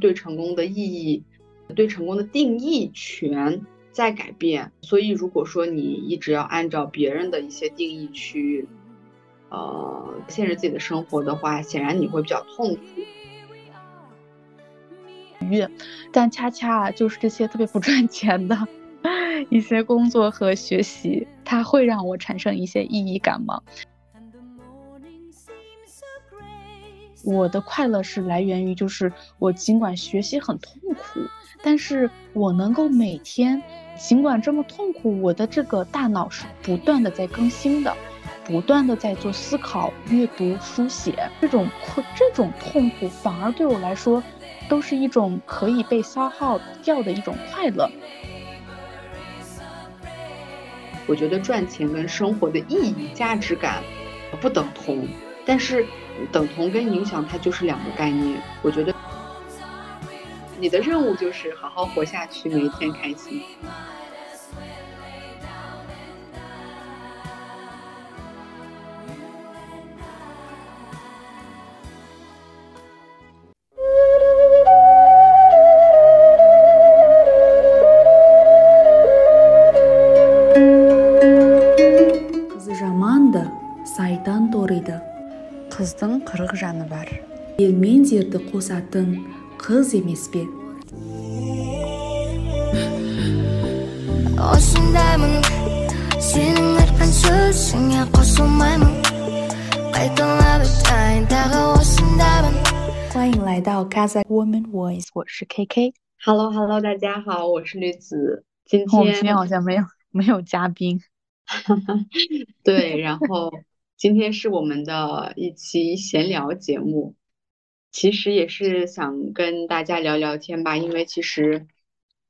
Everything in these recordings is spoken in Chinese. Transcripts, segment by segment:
对成功的意义、对成功的定义权在改变。所以，如果说你一直要按照别人的一些定义去，呃，限制自己的生活的话，显然你会比较痛苦。但恰恰就是这些特别不赚钱的一些工作和学习，它会让我产生一些意义感吗？我的快乐是来源于，就是我尽管学习很痛苦，但是我能够每天，尽管这么痛苦，我的这个大脑是不断的在更新的，不断的在做思考、阅读、书写。这种困，这种痛苦反而对我来说，都是一种可以被消耗掉的一种快乐。我觉得赚钱跟生活的意义、价值感不等同，但是。等同跟影响，它就是两个概念。我觉得你的任务就是好好活下去，每一天开心。ел мен жерді қосатын қыз емес пе осындаймын сенің айтқан сөзіңе қосылмаймын қайталап айтайын тағы осындаймын 欢迎来到 Gaza Woman Voice，我是 KK。Hello Hello，大家好，我是绿子。今天我们今天好像没有没有嘉宾。对，然后。今天是我们的一期闲聊节目， 其实也是想跟大家聊聊天吧。因为其实，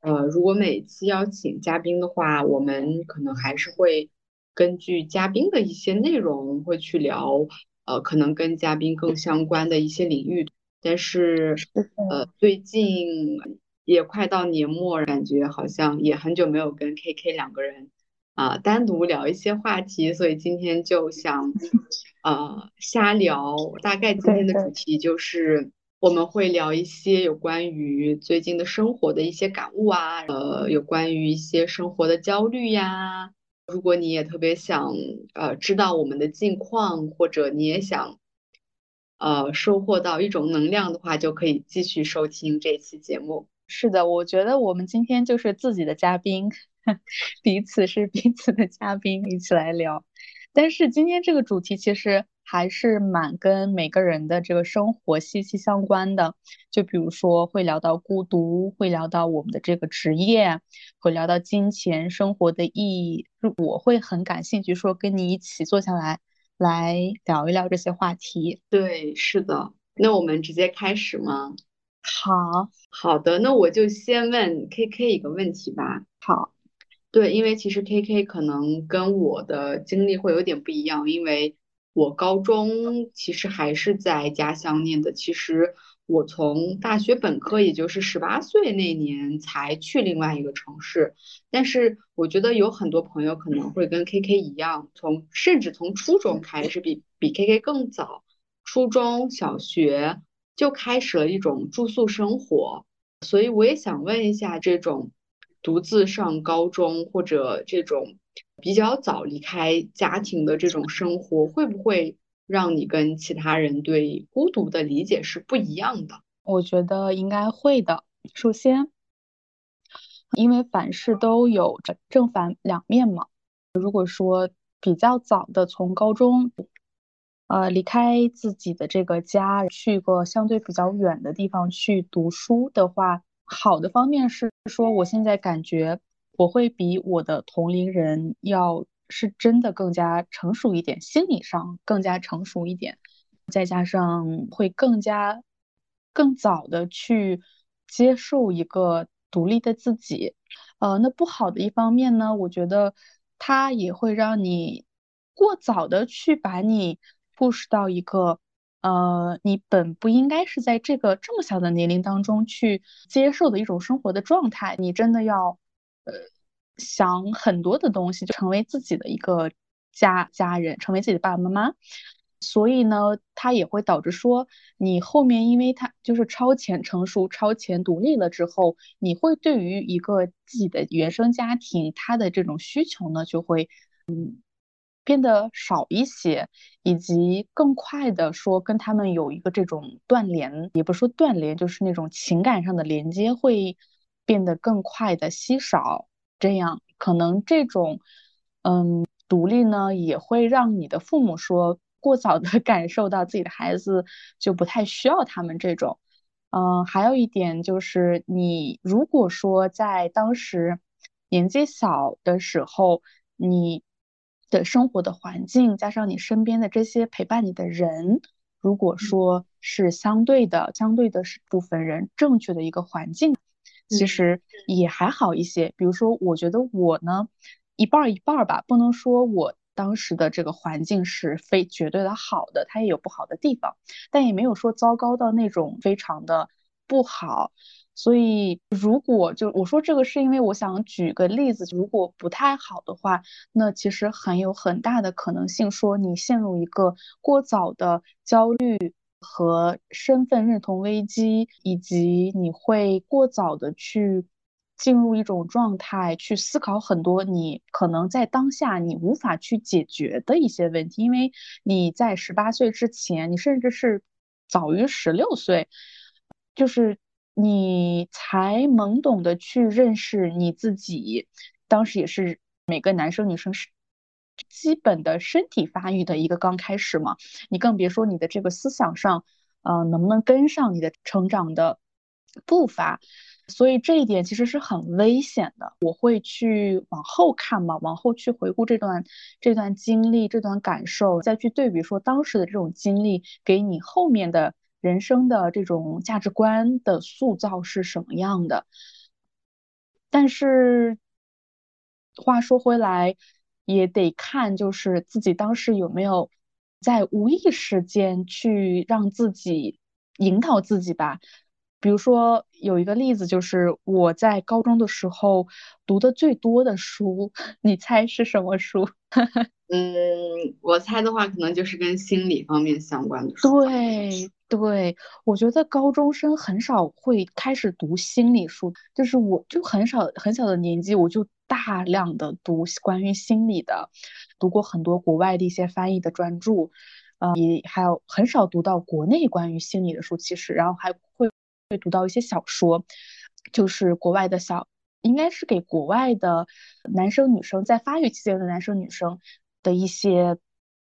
呃，如果每次邀请嘉宾的话，我们可能还是会根据嘉宾的一些内容会去聊，呃，可能跟嘉宾更相关的一些领域。但是，呃，最近也快到年末，感觉好像也很久没有跟 KK 两个人。啊，单独聊一些话题，所以今天就想，呃，瞎聊。大概今天的主题就是我们会聊一些有关于最近的生活的一些感悟啊，呃，有关于一些生活的焦虑呀。如果你也特别想，呃，知道我们的近况，或者你也想，呃，收获到一种能量的话，就可以继续收听这期节目。是的，我觉得我们今天就是自己的嘉宾。彼此是彼此的嘉宾，一起来聊。但是今天这个主题其实还是蛮跟每个人的这个生活息息相关的。就比如说会聊到孤独，会聊到我们的这个职业，会聊到金钱、生活的意义。我会很感兴趣，说跟你一起坐下来来聊一聊这些话题。对，是的。那我们直接开始吗？好好的，那我就先问 K K 一个问题吧。好。对，因为其实 K K 可能跟我的经历会有点不一样，因为我高中其实还是在家乡念的。其实我从大学本科，也就是十八岁那年才去另外一个城市。但是我觉得有很多朋友可能会跟 K K 一样，从甚至从初中开始，比比 K K 更早，初中小学就开始了一种住宿生活。所以我也想问一下这种。独自上高中或者这种比较早离开家庭的这种生活，会不会让你跟其他人对孤独的理解是不一样的？我觉得应该会的。首先，因为凡事都有正反两面嘛。如果说比较早的从高中，呃，离开自己的这个家，去个相对比较远的地方去读书的话。好的方面是说，我现在感觉我会比我的同龄人要是真的更加成熟一点，心理上更加成熟一点，再加上会更加更早的去接受一个独立的自己。呃，那不好的一方面呢，我觉得它也会让你过早的去把你 push 到一个。呃，你本不应该是在这个这么小的年龄当中去接受的一种生活的状态。你真的要，呃，想很多的东西，就成为自己的一个家家人，成为自己的爸爸妈妈。所以呢，它也会导致说，你后面因为它就是超前成熟、超前独立了之后，你会对于一个自己的原生家庭，他的这种需求呢，就会嗯变得少一些，以及更快的说跟他们有一个这种断联，也不说断联，就是那种情感上的连接会变得更快的稀少。这样可能这种嗯独立呢，也会让你的父母说。过早的 感受到自己的孩子就不太需要他们这种，嗯，还有一点就是，你如果说在当时年纪小的时候，你的生活的环境加上你身边的这些陪伴你的人，如果说是相对的，相对的是部分人正确的一个环境，其实也还好一些。比如说，我觉得我呢，一半儿一半儿吧，不能说我。当时的这个环境是非绝对的好的，它也有不好的地方，但也没有说糟糕到那种非常的不好。所以，如果就我说这个，是因为我想举个例子，如果不太好的话，那其实很有很大的可能性说你陷入一个过早的焦虑和身份认同危机，以及你会过早的去。进入一种状态，去思考很多你可能在当下你无法去解决的一些问题，因为你在十八岁之前，你甚至是早于十六岁，就是你才懵懂的去认识你自己。当时也是每个男生女生是基本的身体发育的一个刚开始嘛，你更别说你的这个思想上，呃，能不能跟上你的成长的步伐。所以这一点其实是很危险的。我会去往后看嘛，往后去回顾这段这段经历、这段感受，再去对比说当时的这种经历给你后面的人生的这种价值观的塑造是什么样的。但是话说回来，也得看就是自己当时有没有在无意识间去让自己引导自己吧。比如说有一个例子，就是我在高中的时候读的最多的书，你猜是什么书？嗯，我猜的话，可能就是跟心理方面相关的书。对对，我觉得高中生很少会开始读心理书，就是我就很少很小的年纪，我就大量的读关于心理的，读过很多国外的一些翻译的专著，呃，也还有很少读到国内关于心理的书，其实，然后还会。会读到一些小说，就是国外的小，应该是给国外的男生女生在发育期间的男生女生的一些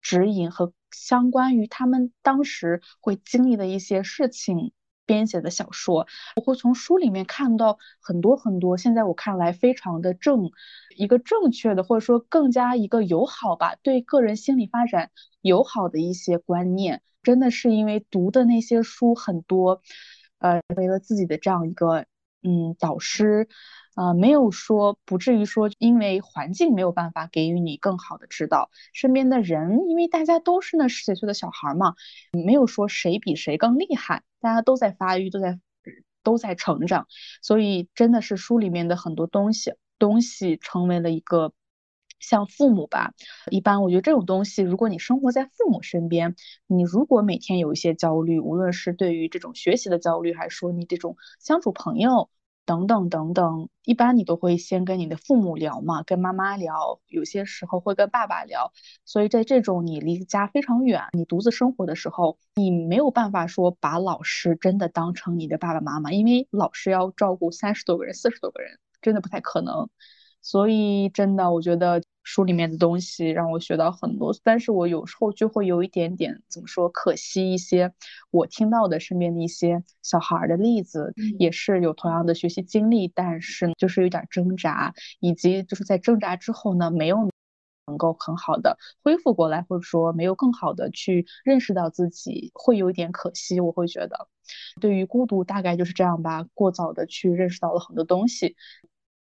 指引和相关于他们当时会经历的一些事情编写的小说。我会从书里面看到很多很多，现在我看来非常的正，一个正确的或者说更加一个友好吧，对个人心理发展友好的一些观念。真的是因为读的那些书很多。呃，为了自己的这样一个嗯导师，啊，没有说不至于说因为环境没有办法给予你更好的指导，身边的人因为大家都是那十几岁的小孩嘛，没有说谁比谁更厉害，大家都在发育，都在都在成长，所以真的是书里面的很多东西东西成为了一个。像父母吧，一般我觉得这种东西，如果你生活在父母身边，你如果每天有一些焦虑，无论是对于这种学习的焦虑，还是说你这种相处朋友等等等等，一般你都会先跟你的父母聊嘛，跟妈妈聊，有些时候会跟爸爸聊。所以在这种你离家非常远，你独自生活的时候，你没有办法说把老师真的当成你的爸爸妈妈，因为老师要照顾三十多个人、四十多个人，真的不太可能。所以真的，我觉得。书里面的东西让我学到很多，但是我有时候就会有一点点怎么说，可惜一些。我听到的身边的一些小孩的例子，也是有同样的学习经历，但是就是有点挣扎，以及就是在挣扎之后呢，没有能够很好的恢复过来，或者说没有更好的去认识到自己，会有一点可惜。我会觉得，对于孤独大概就是这样吧，过早的去认识到了很多东西。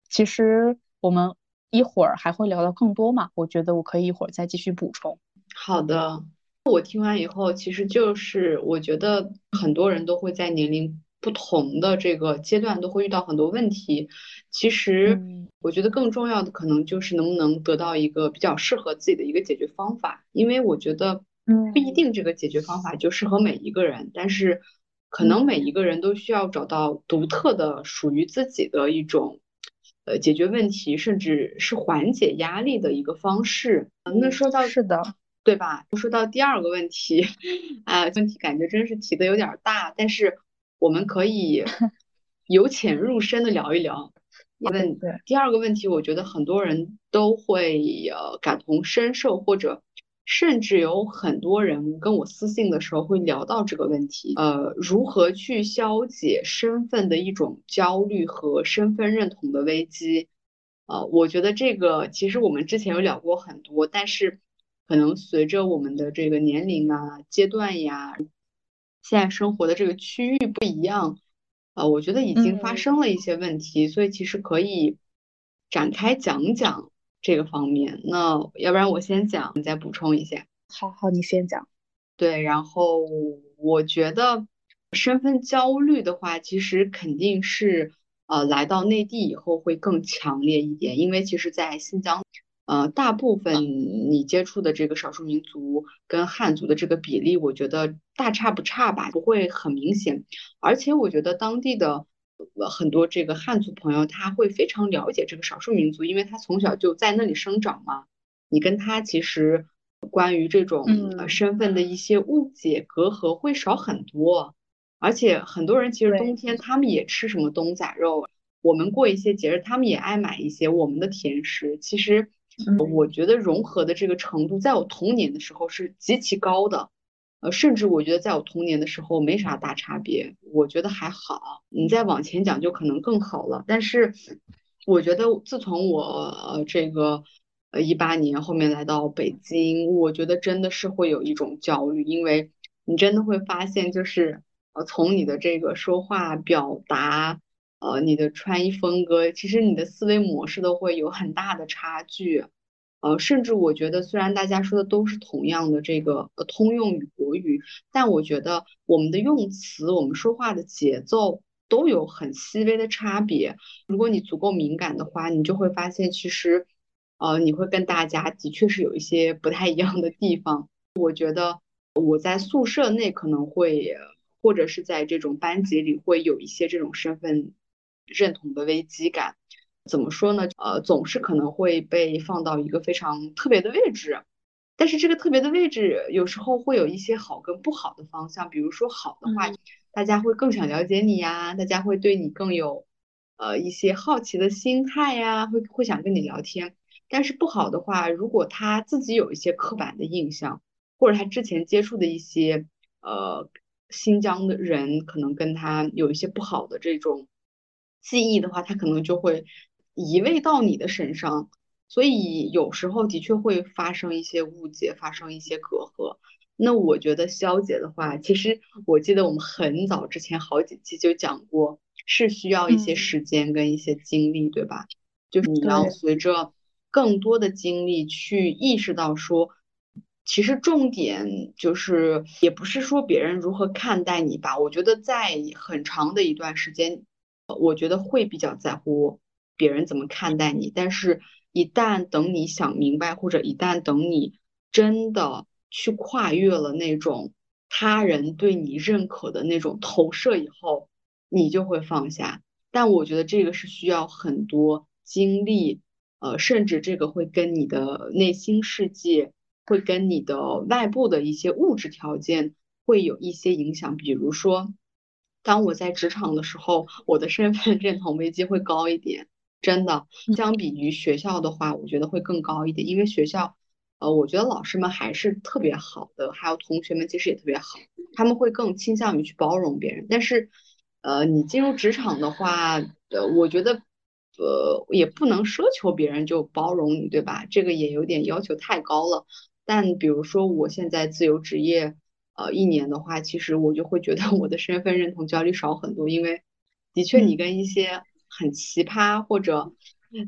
其实我们。一会儿还会聊到更多嘛？我觉得我可以一会儿再继续补充。好的，我听完以后，其实就是我觉得很多人都会在年龄不同的这个阶段都会遇到很多问题。其实我觉得更重要的可能就是能不能得到一个比较适合自己的一个解决方法。因为我觉得嗯不一定这个解决方法就适合每一个人，但是可能每一个人都需要找到独特的、属于自己的一种呃解决问题，甚至是缓解压力的一个方式。嗯那说到是的，对吧？说到第二个问题，啊，问题感觉真是提的有点儿大，但是我们可以 由浅入深的聊一聊。问第二个问题，我觉得很多人都会呃感同身受，或者甚至有很多人跟我私信的时候会聊到这个问题，呃，如何去消解身份的一种焦虑和身份认同的危机。呃，我觉得这个其实我们之前有聊过很多，但是可能随着我们的这个年龄啊、阶段呀，现在生活的这个区域不一样，呃，我觉得已经发嗯生了一些问题，所以其实可以展开讲讲这个方面。那要不然我先讲，你再补充一下。好好，你先讲。对，然后我觉得身份焦虑的话，其实肯定是呃来到内地以后会更强烈一点，因为其实，在新疆，呃，大部分你接触的这个少数民族跟汉族的这个比例，我觉得大差不差吧，不会很明显。而且我觉得当地的呃很多这个汉族朋友，他会非常了解这个少数民族，因为他从小就在那里生长嘛。你跟他其实关于这种身份的一些误解隔阂会少很多，而且很多人其实冬天他们也吃什么冬仔肉，我们过一些节日他们也爱买一些我们的甜食。其实嗯我觉得融合的这个程度，在我童年的时候是极其高的。呃，甚至我觉得在我童年的时候没啥大差别，我觉得还好。你再往前讲就可能更好了。但是我觉得自从我呃这个呃一八年后面来到北京，我觉得真的是会有一种焦虑，因为你真的会发现，就是呃从你的这个说话表达，呃你的穿衣风格，其实你的思维模式都会有很大的差距。呃，甚至我觉得，虽然大家说的都是同样的这个呃通用语国语，但我觉得我们的用词、我们说话的节奏都有很细微的差别。如果你足够敏感的话，你就会发现，其实，呃，你会跟大家的确是有一些不太一样的地方。我觉得我在宿舍内可能会，或者是在这种班级里会有一些这种身份认同的危机感。怎么说呢？呃，总是可能会被放到一个非常特别的位置，但是这个特别的位置有时候会有一些好跟不好的方向。比如说好的话，嗯大家会更想了解你呀，大家会对你更有呃一些好奇的心态呀，会会想跟你聊天。但是不好的话，如果他自己有一些刻板的印象，或者他之前接触的一些呃新疆的人，可能跟他有一些不好的这种记忆的话，他可能就会移位到你的身上，所以有时候的确会发生一些误解，发生一些隔阂。那我觉得消解的话，其实我记得我们很早之前好几期就讲过，是需要一些嗯时间跟一些精力，对吧？就是你要随着更多的精力去意识到说，其实重点就是也不是说别人如何看待你吧，我觉得在很长的一段时间，呃我觉得会比较在乎别人怎么看待你，但是一旦等你想明白，或者一旦等你真的去跨越了那种他人对你认可的那种投射以后，你就会放下。但我觉得这个是需要很多精力，呃，甚至这个会跟你的内心世界，会跟你的外部的一些物质条件会有一些影响。比如说，当我在职场的时候，我的身份认同危机会高一点，真的，相比于学校的话，我觉得会更高一点，因为学校。呃，我觉得老师们还是特别好的，还有同学们其实也特别好，他们会更倾向于去包容别人。但是，呃，你进入职场的话，呃，我觉得，呃，也不能奢求别人就包容你，对吧？这个也有点要求太高了。但比如说我现在自由职业，呃，一年的话，其实我就会觉得我的身份认同焦虑少很多，因为的确你嗯跟一些很奇葩或者。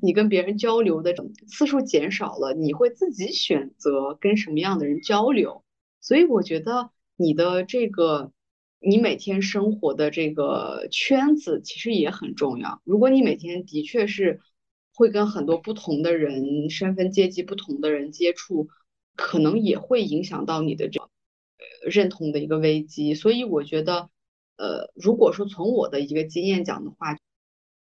你跟别人交流的次数减少了，你会自己选择跟什么样的人交流。所以我觉得你的这个，你每天生活的这个圈子其实也很重要。如果你每天的确是会跟很多不同的人、身份阶级不同的人接触，可能也会影响到你的这个认同的一个危机。所以我觉得，呃，如果说从我的一个经验讲的话，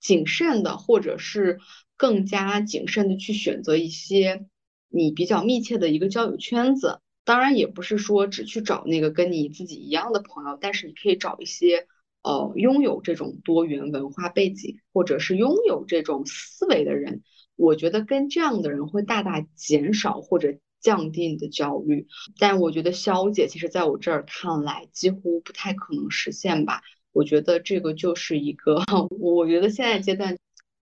谨慎的或者是更加谨慎的去选择一些你比较密切的一个交友圈子。当然也不是说只去找那个跟你自己一样的朋友，但是你可以找一些呃拥有这种多元文化背景或者是拥有这种思维的人。我觉得跟这样的人会大大减少或者降低你的焦虑。但我觉得消解其实在我这儿看来几乎不太可能实现吧。我觉得这个就是一个，我觉得现在阶段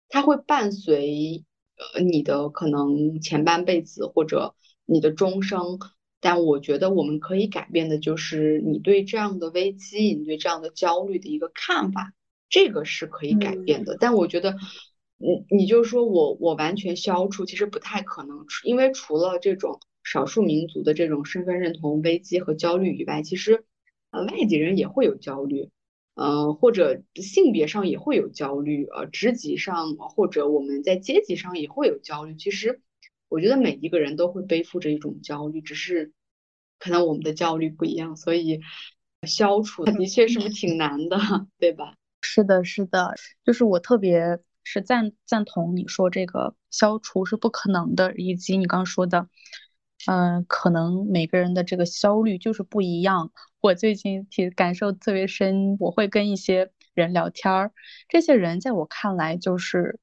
它会伴随呃你的可能前半辈子或者你的终生。但我觉得我们可以改变的就是你对这样的危机，你对这样的焦虑的一个看法，这个是可以改变的。但我觉得，你你就说我我完全消除，其实不太可能，因为除了这种少数民族的这种身份认同危机和焦虑以外，其实呃外籍人也会有焦虑，呃或者性别上也会有焦虑，呃职级上或者我们在阶级上也会有焦虑，其实。我觉得每一个人都会背负着一种焦虑，只是可能我们的焦虑不一样，所以消除的确是不是挺难的，对吧？是的，是的，就是我特别是赞赞同你说这个消除是不可能的，以及你刚说的，嗯，可能每个人的这个焦虑就是不一样。我最近体感受特别深，我会跟一些人聊天儿，这些人在我看来就是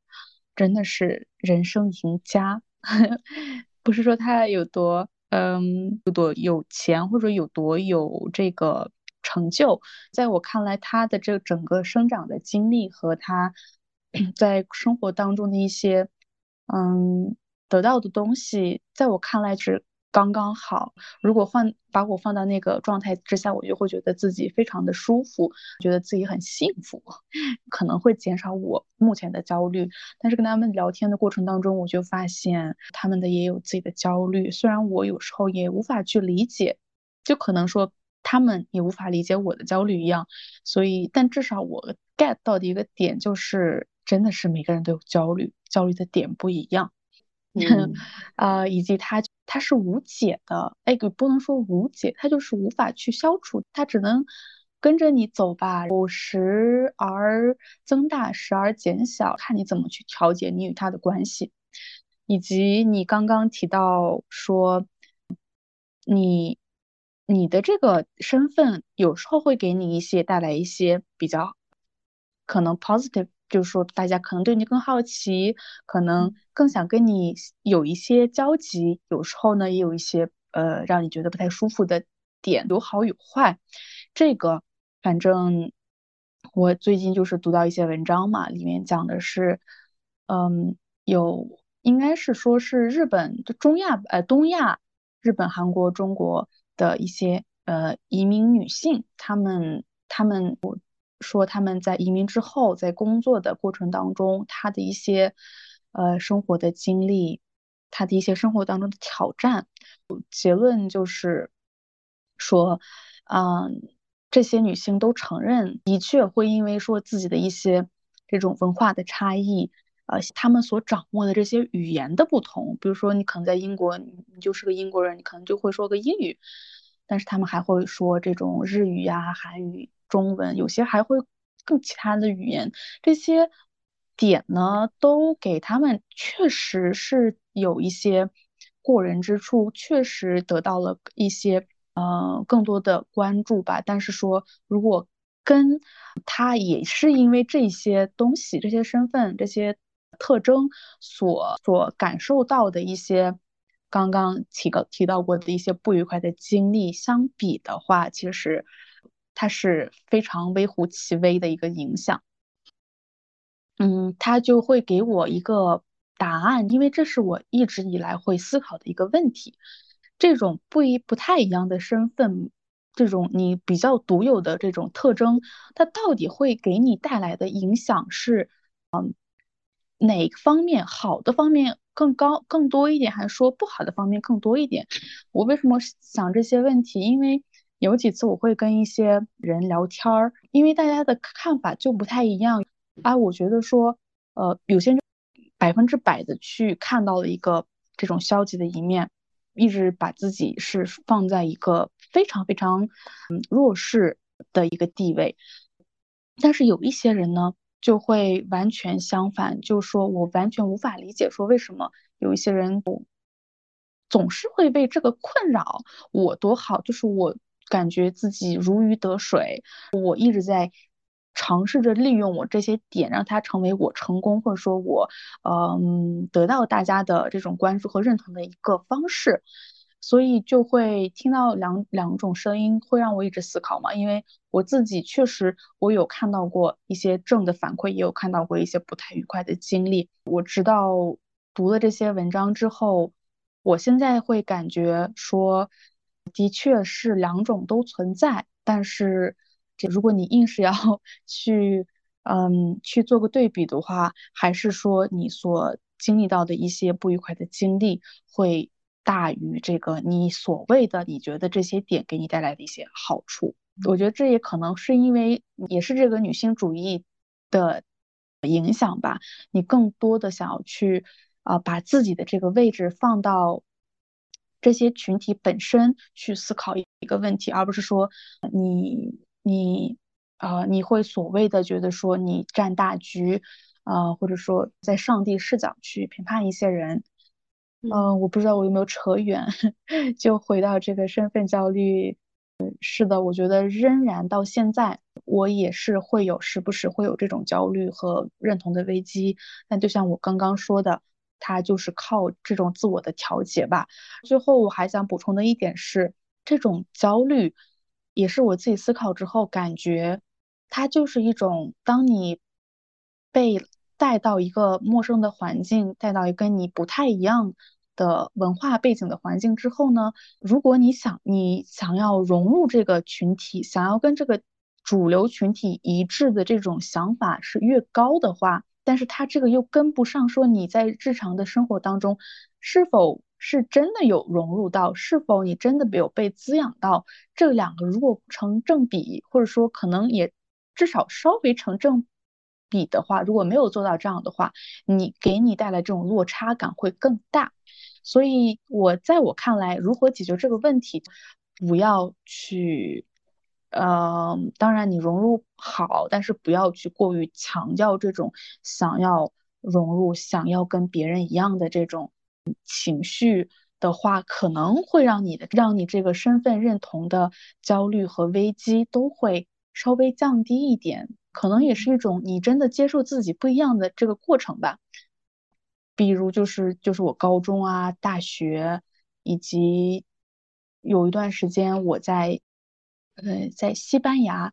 真的是人生赢家。不是说他有多嗯有多有钱，或者有多有这个成就，在我看来，他的这整个生长的经历和他 在生活当中的一些嗯得到的东西，在我看来是。刚刚好，如果换把我放到那个状态之下，我就会觉得自己非常的舒服，觉得自己很幸福，可能会减少我目前的焦虑。但是跟他们聊天的过程当中，我就发现他们的也有自己的焦虑，虽然我有时候也无法去理解，就可能说他们也无法理解我的焦虑一样。所以，但至少我 get 到的一个点就是，真的是每个人都有焦虑，焦虑的点不一样。嗯，啊，以及它它是无解的，哎，不能说无解，它就是无法去消除，它只能跟着你走吧，有时而增大，时而减小，看你怎么去调节你与它的关系。以及你刚刚提到说，你你的这个身份有时候会给你一些带来一些比较可能 positive。就是说，大家可能对你更好奇，可能更想跟你有一些交集。有时候呢，也有一些呃让你觉得不太舒服的点，有好有坏。这个反正我最近就是读到一些文章嘛，里面讲的是，嗯，有应该是说是日本的中亚呃东亚，日本、韩国、中国的一些呃移民女性，她们她们我。说他们在移民之后，在工作的过程当中，他的一些呃生活的经历，他的一些生活当中的挑战，结论就是说，嗯，这些女性都承认，的确会因为说自己的一些这种文化的差异，呃，他们所掌握的这些语言的不同，比如说你可能在英国，你你就是个英国人，你可能就会说个英语，但是他们还会说这种日语呀、韩语。中文有些还会更其他的语言，这些点呢都给他们确实是有一些过人之处，确实得到了一些呃更多的关注吧。但是说如果跟他也是因为这些东西、这些身份、这些特征所所感受到的一些刚刚提到提到过的一些不愉快的经历相比的话，其实。它是非常微乎其微的一个影响，嗯，它就会给我一个答案，因为这是我一直以来会思考的一个问题。这种不一不太一样的身份，这种你比较独有的这种特征，它到底会给你带来的影响是，嗯，哪方面好的方面更高更多一点，还是说不好的方面更多一点？我为什么想这些问题？因为。有几次我会跟一些人聊天儿，因为大家的看法就不太一样啊。我觉得说，呃，有些人百分之百的去看到了一个这种消极的一面，一直把自己是放在一个非常非常嗯弱势的一个地位。但是有一些人呢，就会完全相反，就说我完全无法理解，说为什么有一些人总是会被这个困扰。我多好，就是我感觉自己如鱼得水，我一直在。尝试着利用我这些点，让它成为我成功，或者说我，嗯，得到大家的这种关注和认同的一个方式，所以就会听到两两种声音，会让我一直思考嘛。因为我自己确实，我有看到过一些正的反馈，也有看到过一些不太愉快的经历。我直到读了这些文章之后，我现在会感觉说，的确是两种都存在，但是。这如果你硬是要 去，嗯，去做个对比的话，还是说你所经历到的一些不愉快的经历会大于这个你所谓的你觉得这些点给你带来的一些好处？我觉得这也可能是因为也是这个女性主义的影响吧。你更多的想要去啊，把自己的这个位置放到。这些群体本身去思考一个问题，而不是说你。你，呃，你会所谓的觉得说你占大局，呃，或者说在上帝视角去评判一些人，嗯，我不知道我有没有扯远，就回到这个身份焦虑，是的，我觉得仍然到现在，我也是会有时不时会有这种焦虑和认同的危机，但就像我刚刚说的，它就是靠这种自我的调节吧。最后我还想补充的一点是，这种焦虑。也是我自己思考之后感觉，它就是一种，当你被带到一个陌生的环境，带到一个你不太一样的文化背景的环境之后呢，如果你想你想要融入这个群体，想要跟这个主流群体一致的这种想法是越高的话，但是它这个又跟不上，说你在日常的生活当中是否。是真的有融入到，是否你真的没有被滋养到？这两个如果成正比，或者说可能也至少稍微成正比的话，如果没有做到这样的话，你给你带来这种落差感会更大。所以，我在我看来，如何解决这个问题，不要去，呃，当然你融入好，但是不要去过于强调这种想要融入、想要跟别人一样的这种。情绪的话，可能会让你的让你这个身份认同的焦虑和危机都会稍微降低一点，可能也是一种你真的接受自己不一样的这个过程吧。比如就是就是我高中啊、大学，以及有一段时间我在呃在西班牙。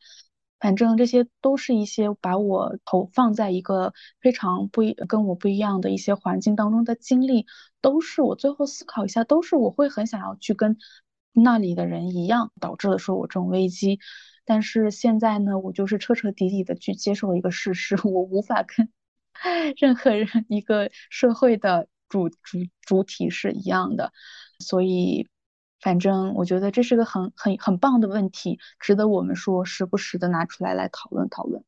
反正这些都是一些把我投放在一个非常不一跟我不一样的一些环境当中的经历，都是我最后思考一下，都是我会很想要去跟那里的人一样，导致了说我这种危机。但是现在呢，我就是彻彻底底的去接受一个事实，我无法跟 任何人一个社会的主主主体是一样的，所以。反正我觉得这是个很很很棒的问题，值得我们说时不时的拿出来来讨论讨论。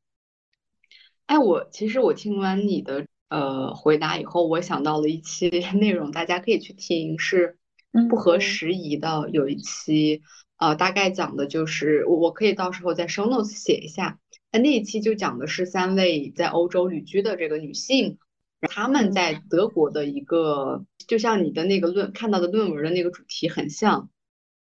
哎，我其实我听完你的呃回答以后，我想到了一期 内容，大家可以去听，是不合时宜的。有一期呃，大概讲的就是我我可以到时候在 show notes 写一下。那那一期就讲的是三位在欧洲旅居的这个女性，她们在德国的一个。就像你的那个论看到的论文的那个主题很像，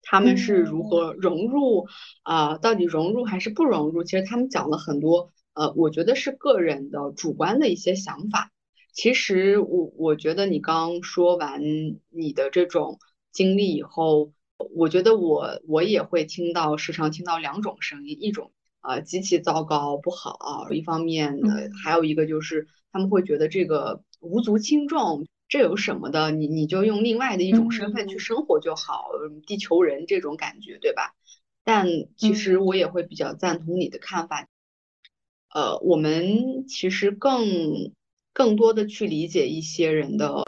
他们是如何融入啊？到底融入还是不融入？其实他们讲了很多，呃，我觉得是个人的主观的一些想法。其实我我觉得你刚说完你的这种经历以后，我觉得我我也会听到时常听到两种声音，一种呃极其糟糕不好，一方面呢还有一个就是他们会觉得这个无足轻重。这有什么的？你你就用另外的一种身份去生活就好，地球人这种感觉，对吧？但其实我也会比较赞同你的看法。呃，我们其实更更多的去理解一些人的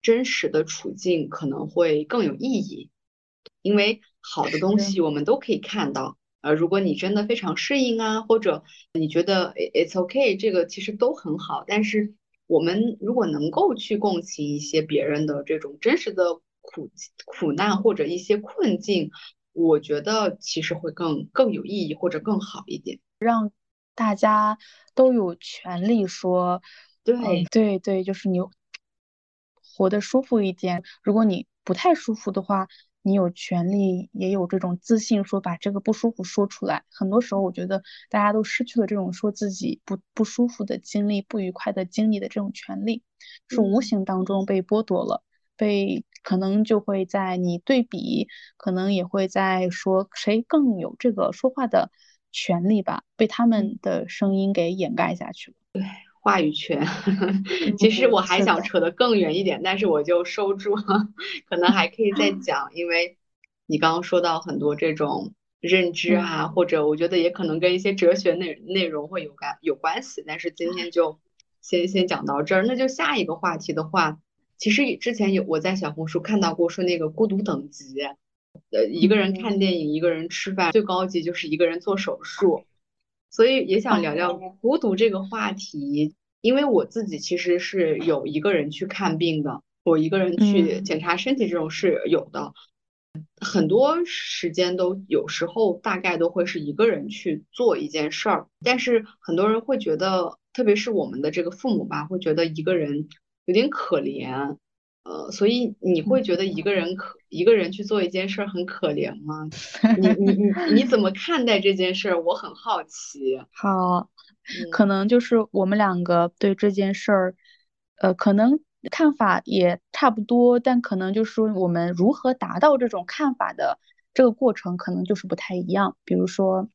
真实的处境，可能会更有意义。因为好的东西我们都可以看到。呃，如果你真的非常适应啊，或者你觉得 it's okay，这个其实都很好，但是。我们如果能够去共情一些别人的这种真实的苦苦难或者一些困境，我觉得其实会更更有意义或者更好一点，让大家都有权利说，对对对，就是你活得舒服一点。如果你不太舒服的话，你有权利也有这种自信，说把这个不舒服说出来。很多时候，我觉得大家都失去了这种说自己不不舒服的经历、不愉快的经历的这种权利，是无形当中被剥夺了，被可能就会在你对比，可能也会在说谁更有这个说话的权利吧，被他们的声音给掩盖下去了。对。话语权，其实我还想扯得更远一点，但是我就收住了，可能还可以再 讲，因为你刚刚说到很多这种认知啊，或者我觉得也可能跟一些哲学内内容会有关有关系，但是今天就先先讲到这儿，那就下一个话题的话，其实之前有我在小红书看到过说那个孤独等级，呃，一个人看电影，一个人吃饭，最高级就是一个人做手术。所以也想聊聊孤独这个话题，因为我自己其实是有一个人去看病的，我一个人去检查身体这种是有的，很多时间都有时候大概都会是一个人去做一件事儿，但是很多人会觉得，特别是我们的这个父母吧，会觉得一个人有点可怜。呃，所以你会觉得一个人可一个人去做一件事儿很可怜吗？你你你你怎么看待这件事儿？我很好奇。好，可能就是我们两个对这件事儿，呃，可能看法也差不多，但可能就是说我们如何达到这种看法的这个过程，可能就是不太一样。比如说，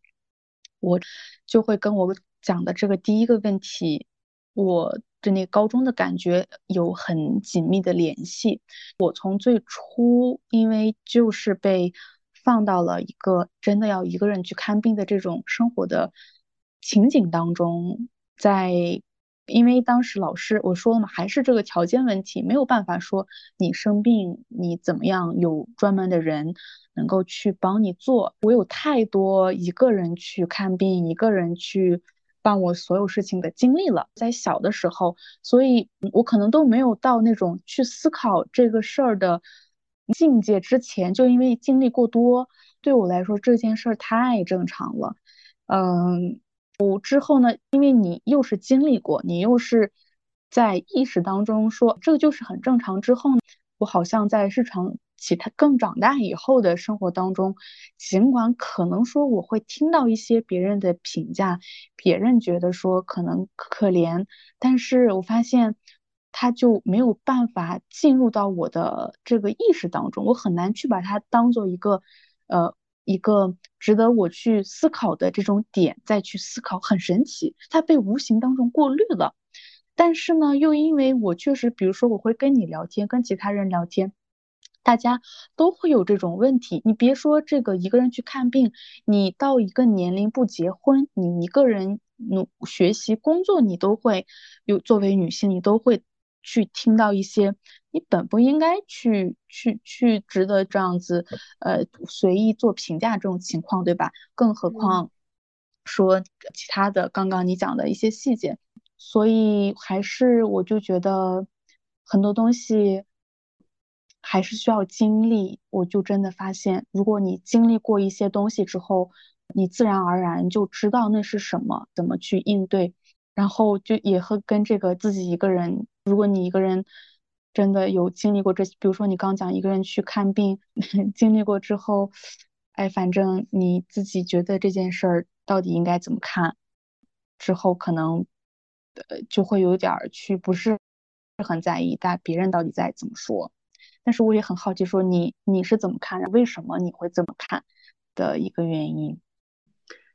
我就会跟我讲的这个第一个问题，我。是那高中的感觉有很紧密的联系。我从最初，因为就是被放到了一个真的要一个人去看病的这种生活的情景当中，在因为当时老师我说了嘛，还是这个条件问题，没有办法说你生病你怎么样，有专门的人能够去帮你做。我有太多一个人去看病，一个人去。办我所有事情的经历了，在小的时候，所以我可能都没有到那种去思考这个事儿的境界之前，就因为经历过多，对我来说这件事儿太正常了。嗯，我之后呢，因为你又是经历过，你又是在意识当中说这个就是很正常，之后我好像在日常。其他更长大以后的生活当中，尽管可能说我会听到一些别人的评价，别人觉得说可能可怜，但是我发现他就没有办法进入到我的这个意识当中，我很难去把它当做一个呃一个值得我去思考的这种点再去思考，很神奇，它被无形当中过滤了。但是呢，又因为我确实，比如说我会跟你聊天，跟其他人聊天。大家都会有这种问题，你别说这个一个人去看病，你到一个年龄不结婚，你一个人努学习工作，你都会有作为女性，你都会去听到一些你本不应该去去去值得这样子呃随意做评价这种情况，对吧？更何况说其他的，刚刚你讲的一些细节，所以还是我就觉得很多东西。还是需要经历，我就真的发现，如果你经历过一些东西之后，你自然而然就知道那是什么，怎么去应对，然后就也会跟这个自己一个人，如果你一个人真的有经历过这，比如说你刚讲一个人去看病，经历过之后，哎，反正你自己觉得这件事儿到底应该怎么看，之后可能呃就会有点儿去不是很在意，但别人到底在怎么说。但是我也很好奇，说你你是怎么看？为什么你会这么看的一个原因？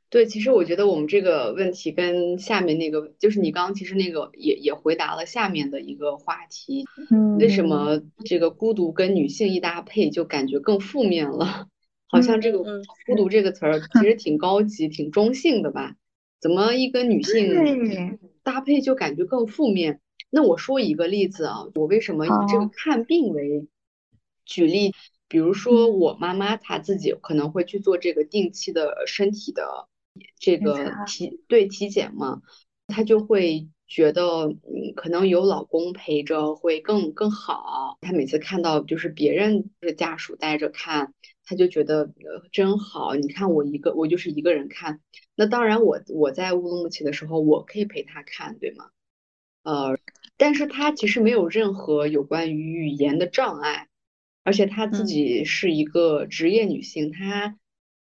对，其实我觉得我们这个问题跟下面那个，就是你刚刚其实那个也也回答了下面的一个话题。嗯，为什么这个孤独跟女性一搭配就感觉更负面了？好像这个孤独这个词儿其实挺高级、挺中性的吧？怎么一跟女性搭配就感觉更负面？那我说一个例子啊，我为什么以这个看病为？举例，比如说我妈妈她自己可能会去做这个定期的身体的这个体对体检嘛，她就会觉得，嗯，可能有老公陪着会更更好。她每次看到就是别人的家属带着看，她就觉得呃真好。你看我一个，我就是一个人看。那当然，我我在乌鲁木齐的时候，我可以陪他看，对吗？呃，但是他其实没有任何有关于语言的障碍，而且他自己是一个职业女性，她。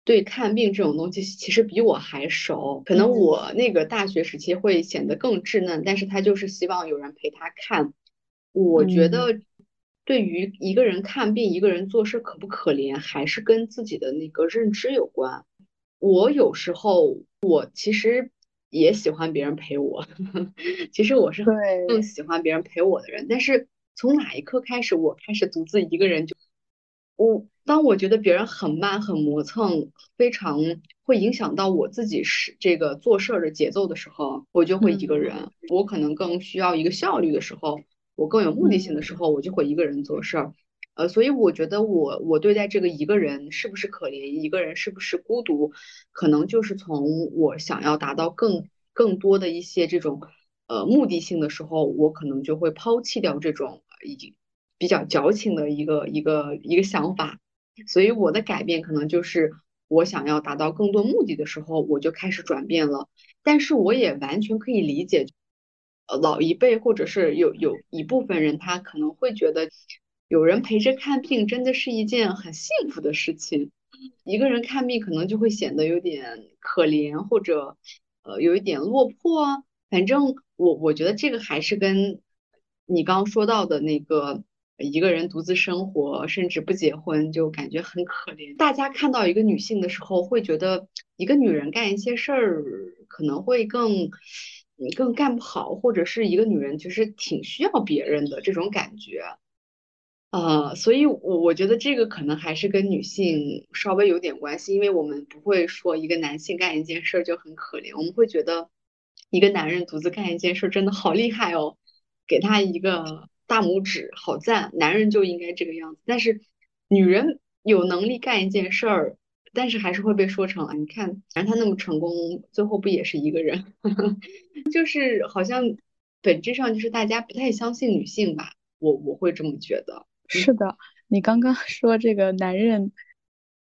对看病这种东西，其实比我还熟。可能我那个大学时期会显得更稚嫩，但是他就是希望有人陪他看。我觉得，对于一个人看病，一个人做事可不可怜，还是跟自己的那个认知有关。我有时候，我其实也喜欢别人陪我。其实我是更喜欢别人陪我的人。但是从哪一刻开始，我开始独自一个人就。我当我觉得别人很慢、很磨蹭，非常会影响到我自己是这个做事儿的节奏的时候，我就会一个人。我可能更需要一个效率的时候，我更有目的性的时候，我就会一个人做事儿。呃，所以我觉得我我对待这个一个人是不是可怜，一个人是不是孤独，可能就是从我想要达到更更多的一些这种呃目的性的时候，我可能就会抛弃掉这种已经。比较矫情的一个一个一个想法，所以我的改变可能就是我想要达到更多目的的时候，我就开始转变了。但是我也完全可以理解，呃，老一辈或者是有有一部分人，他可能会觉得有人陪着看病真的是一件很幸福的事情。一个人看病可能就会显得有点可怜，或者呃有一点落魄。反正我我觉得这个还是跟你刚刚说到的那个。一个人独自生活，甚至不结婚，就感觉很可怜。大家看到一个女性的时候，会觉得一个女人干一些事儿可能会更，你更干不好，或者是一个女人其实挺需要别人的这种感觉。呃，所以，我我觉得这个可能还是跟女性稍微有点关系，因为我们不会说一个男性干一件事就很可怜，我们会觉得一个男人独自干一件事真的好厉害哦，给他一个。大拇指，好赞！男人就应该这个样子。但是，女人有能力干一件事儿，但是还是会被说成啊，你看，反正他那么成功，最后不也是一个人？就是好像本质上就是大家不太相信女性吧？我我会这么觉得。是的，你刚刚 说这个男人，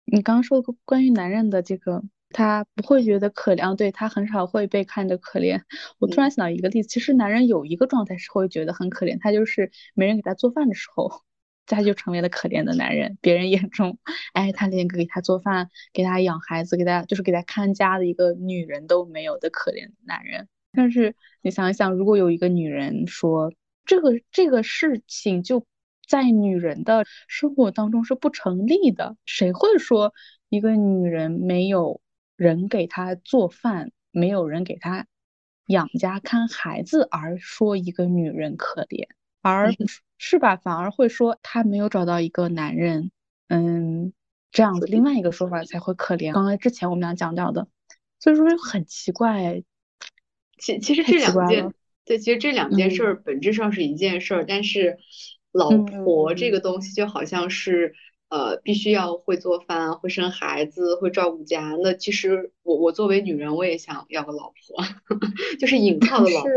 你刚刚说关于男人的这个。他不会觉得可怜，对他很少会被看着可怜。我突然想到一个例子，其实男人有一个状态是会觉得很可怜，他就是没人给他做饭的时候，他就成为了可怜的男人。别人眼中，哎，他连个给他做饭、给他养孩子、给他就是给他看家的一个女人都没有的可怜男人。但是你想一想，如果有一个女人说这个这个事情就在女人的生活当中是不成立的，谁会说一个女人没有？人给他做饭，没有人给他养家看孩子，而说一个女人可怜，而是吧？反而会说她没有找到一个男人，嗯，这样子，另外一个说法才会可怜。刚才之前我们俩讲到的，所以说很奇怪。其其实这两件，对，其实这两件事儿本质上是一件事儿，但是老婆这个东西就好像是。呃，必须要会做饭，会生孩子，会照顾家。那其实我我作为女人，我也想要个老婆，就是隐套的老婆。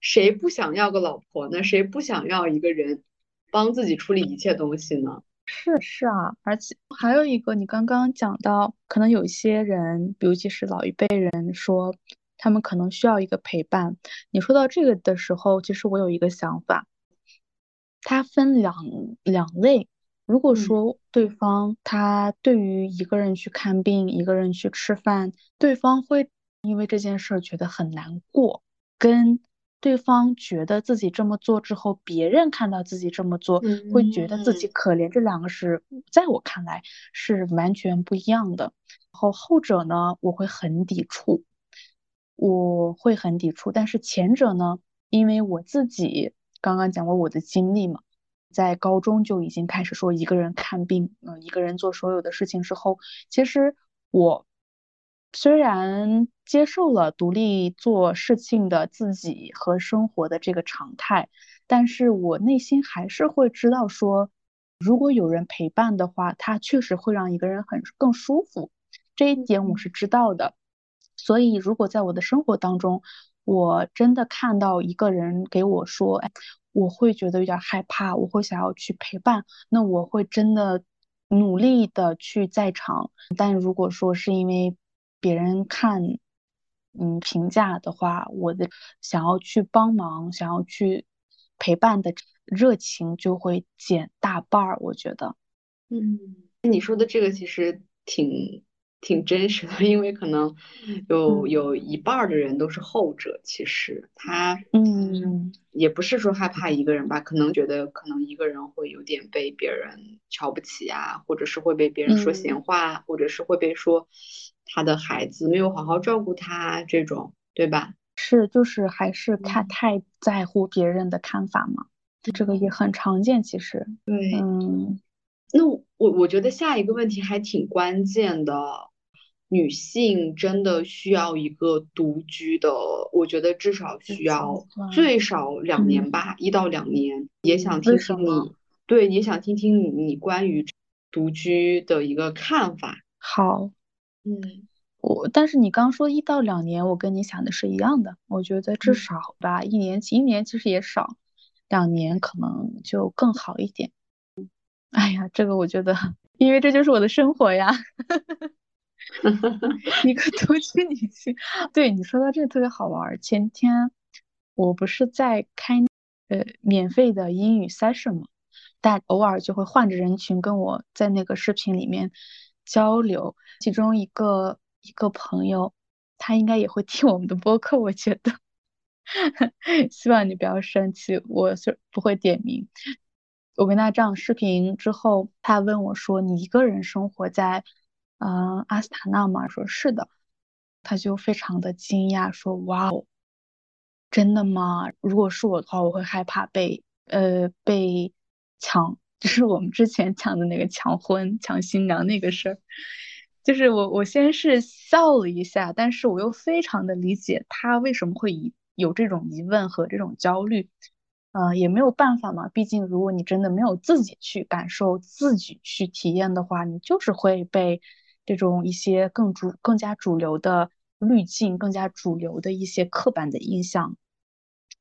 谁不想要个老婆呢？谁不想要一个人帮自己处理一切东西呢？是是啊，而且还有一个，你刚刚讲到，可能有一些人，尤其是老一辈人，说他们可能需要一个陪伴。你说到这个的时候，其实我有一个想法，它分两两类。如果说对方他对于一个人去看病，一个人去吃饭，对方会因为这件事儿觉得很难过，跟对方觉得自己这么做之后，别人看到自己这么做会觉得自己可怜，这两个是在我看来是完全不一样的。然后后者呢，我会很抵触，我会很抵触。但是前者呢，因为我自己刚刚讲过我的经历嘛。在高中就已经开始说一个人看病，嗯，一个人做所有的事情之后，其实我虽然接受了独立做事情的自己和生活的这个常态，但是我内心还是会知道说，如果有人陪伴的话，他确实会让一个人很更舒服，这一点我是知道的。所以如果在我的生活当中，我真的看到一个人给我说，哎，我会觉得有点害怕，我会想要去陪伴，那我会真的努力的去在场。但如果说是因为别人看，嗯，评价的话，我的想要去帮忙、想要去陪伴的热情就会减大半儿。我觉得，嗯，你说的这个其实挺。挺真实的，因为可能有有一半的人都是后者。其实他嗯，也不是说害怕一个人吧，可能觉得可能一个人会有点被别人瞧不起啊，或者是会被别人说闲话，或者是会被说他的孩子没有好好照顾他这种，对吧？是，就是还是太太在乎别人的看法嘛，这个也很常见。其实，对，嗯，那我我觉得下一个问题还挺关键的。女性真的需要一个独居的，我觉得至少需要最少两年吧，一到两年。也想听听你，对，也想听听你你关于独居的一个看法。好，嗯，我但是你刚说一到两年，我跟你想的是一样的。我觉得至少吧，一年一年其实也少，两年可能就更好一点。哎呀，这个我觉得，因为这就是我的生活呀。一个 独居女性，对你说到这个特别好玩。前天我不是在开呃免费的英语 session 吗？但偶尔就会换着人群跟我在那个视频里面交流。其中一个一个朋友，他应该也会听我们的播客，我觉得。希望你不要生气，我是不会点名。我跟他这样视频之后，他问我说：“你一个人生活在？”嗯，阿斯塔纳嘛，说是的，他就非常的惊讶，说哇哦，真的吗？如果是我的话，我会害怕被呃被抢，就是我们之前抢的那个抢婚、抢新娘那个事儿。就是我我先是笑了一下，但是我又非常的理解他为什么会有有这种疑问和这种焦虑。嗯，也没有办法嘛，毕竟如果你真的没有自己去感受、自己去体验的话，你就是会被。这种一些更主、更加主流的滤镜，更加主流的一些刻板的印象，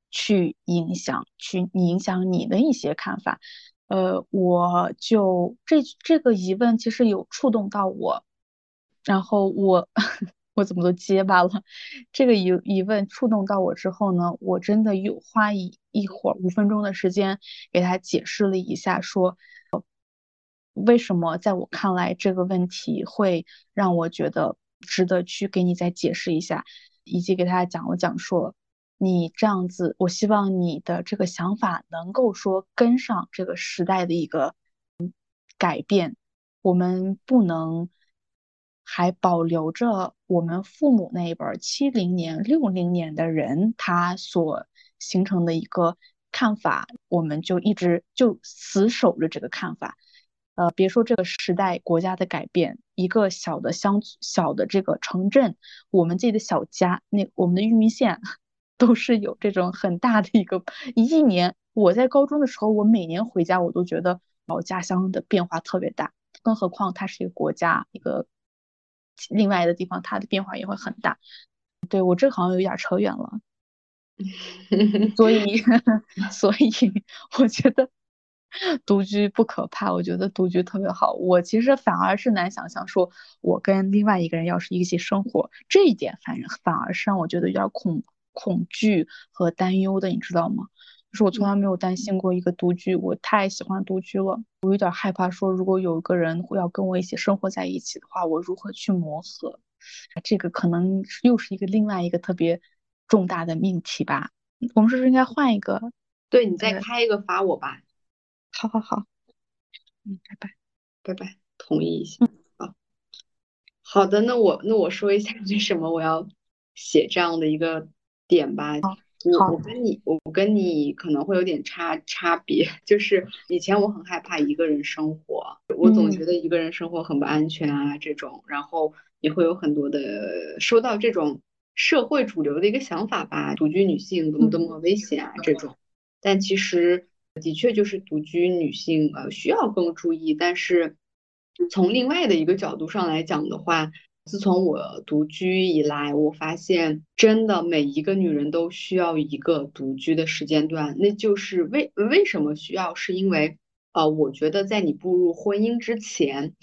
去影响、去影响你的一些看法。呃，我就这这个疑问其实有触动到我，然后我 我怎么都结巴了。这个疑疑问触动到我之后呢，我真的有花一一会儿五分钟的时间给他解释了一下，说。为什么在我看来这个问题会让我觉得值得去给你再解释一下，以及给大家讲了讲说，你这样子，我希望你的这个想法能够说跟上这个时代的一个改变。我们不能还保留着我们父母那一辈七零年、六零年的人他所形成的一个看法，我们就一直就死守着这个看法。呃，别说这个时代国家的改变，一个小的乡小的这个城镇，我们自己的小家，那我们的玉米县，都是有这种很大的一个一年。我在高中的时候，我每年回家，我都觉得老家乡的变化特别大，更何况它是一个国家，一个另外的地方，它的变化也会很大。对我这好像有点扯远了，所以 所以我觉得。独居不可怕，我觉得独居特别好。我其实反而是难想象，说我跟另外一个人要是一起生活，这一点反正反而是让我觉得有点恐恐惧和担忧的，你知道吗？就是我从来没有担心过一个独居，我太喜欢独居了。我有点害怕，说如果有一个人会要跟我一起生活在一起的话，我如何去磨合？这个可能又是一个另外一个特别重大的命题吧。我们是不是应该换一个？对你再开一个发我吧。好好好，嗯，拜拜，拜拜，同意一下。好，好的，那我那我说一下为什么我要写这样的一个点吧。我我跟你我跟你可能会有点差差别，就是以前我很害怕一个人生活，我总觉得一个人生活很不安全啊这种，然后也会有很多的收到这种社会主流的一个想法吧，独居女性多么多么危险啊这种，但其实。的确，就是独居女性呃需要更注意，但是从另外的一个角度上来讲的话，自从我独居以来，我发现真的每一个女人都需要一个独居的时间段。那就是为为什么需要？是因为呃，我觉得在你步入婚姻之前，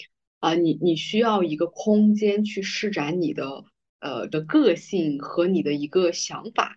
啊，你你需要一个空间去施展你的呃的个性和你的一个想法。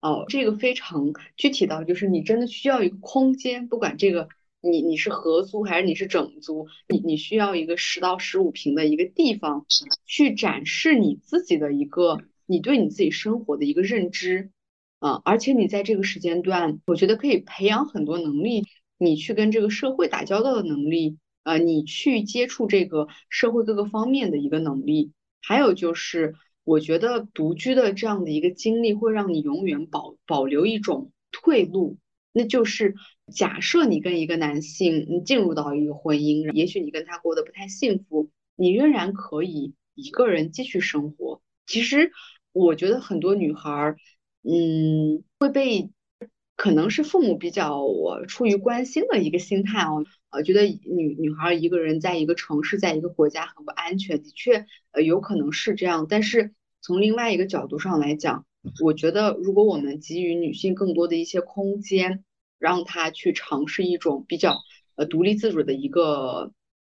哦，这个非常具体到就是你真的需要一个空间，不管这个。你你是合租还是你是整租？你你需要一个十到十五平的一个地方，去展示你自己的一个你对你自己生活的一个认知，啊，而且你在这个时间段，我觉得可以培养很多能力，你去跟这个社会打交道的能力，呃，你去接触这个社会各个方面的一个能力，还有就是我觉得独居的这样的一个经历会让你永远保保留一种退路。那就是假设你跟一个男性，你进入到一个婚姻，也许你跟他过得不太幸福，你仍然可以一个人继续生活。其实我觉得很多女孩儿，嗯，会被可能是父母比较我出于关心的一个心态哦，呃，觉得女女孩一个人在一个城市，在一个国家很不安全。的确，呃，有可能是这样。但是从另外一个角度上来讲，我觉得，如果我们给予女性更多的一些空间，让她去尝试一种比较呃独立自主的一个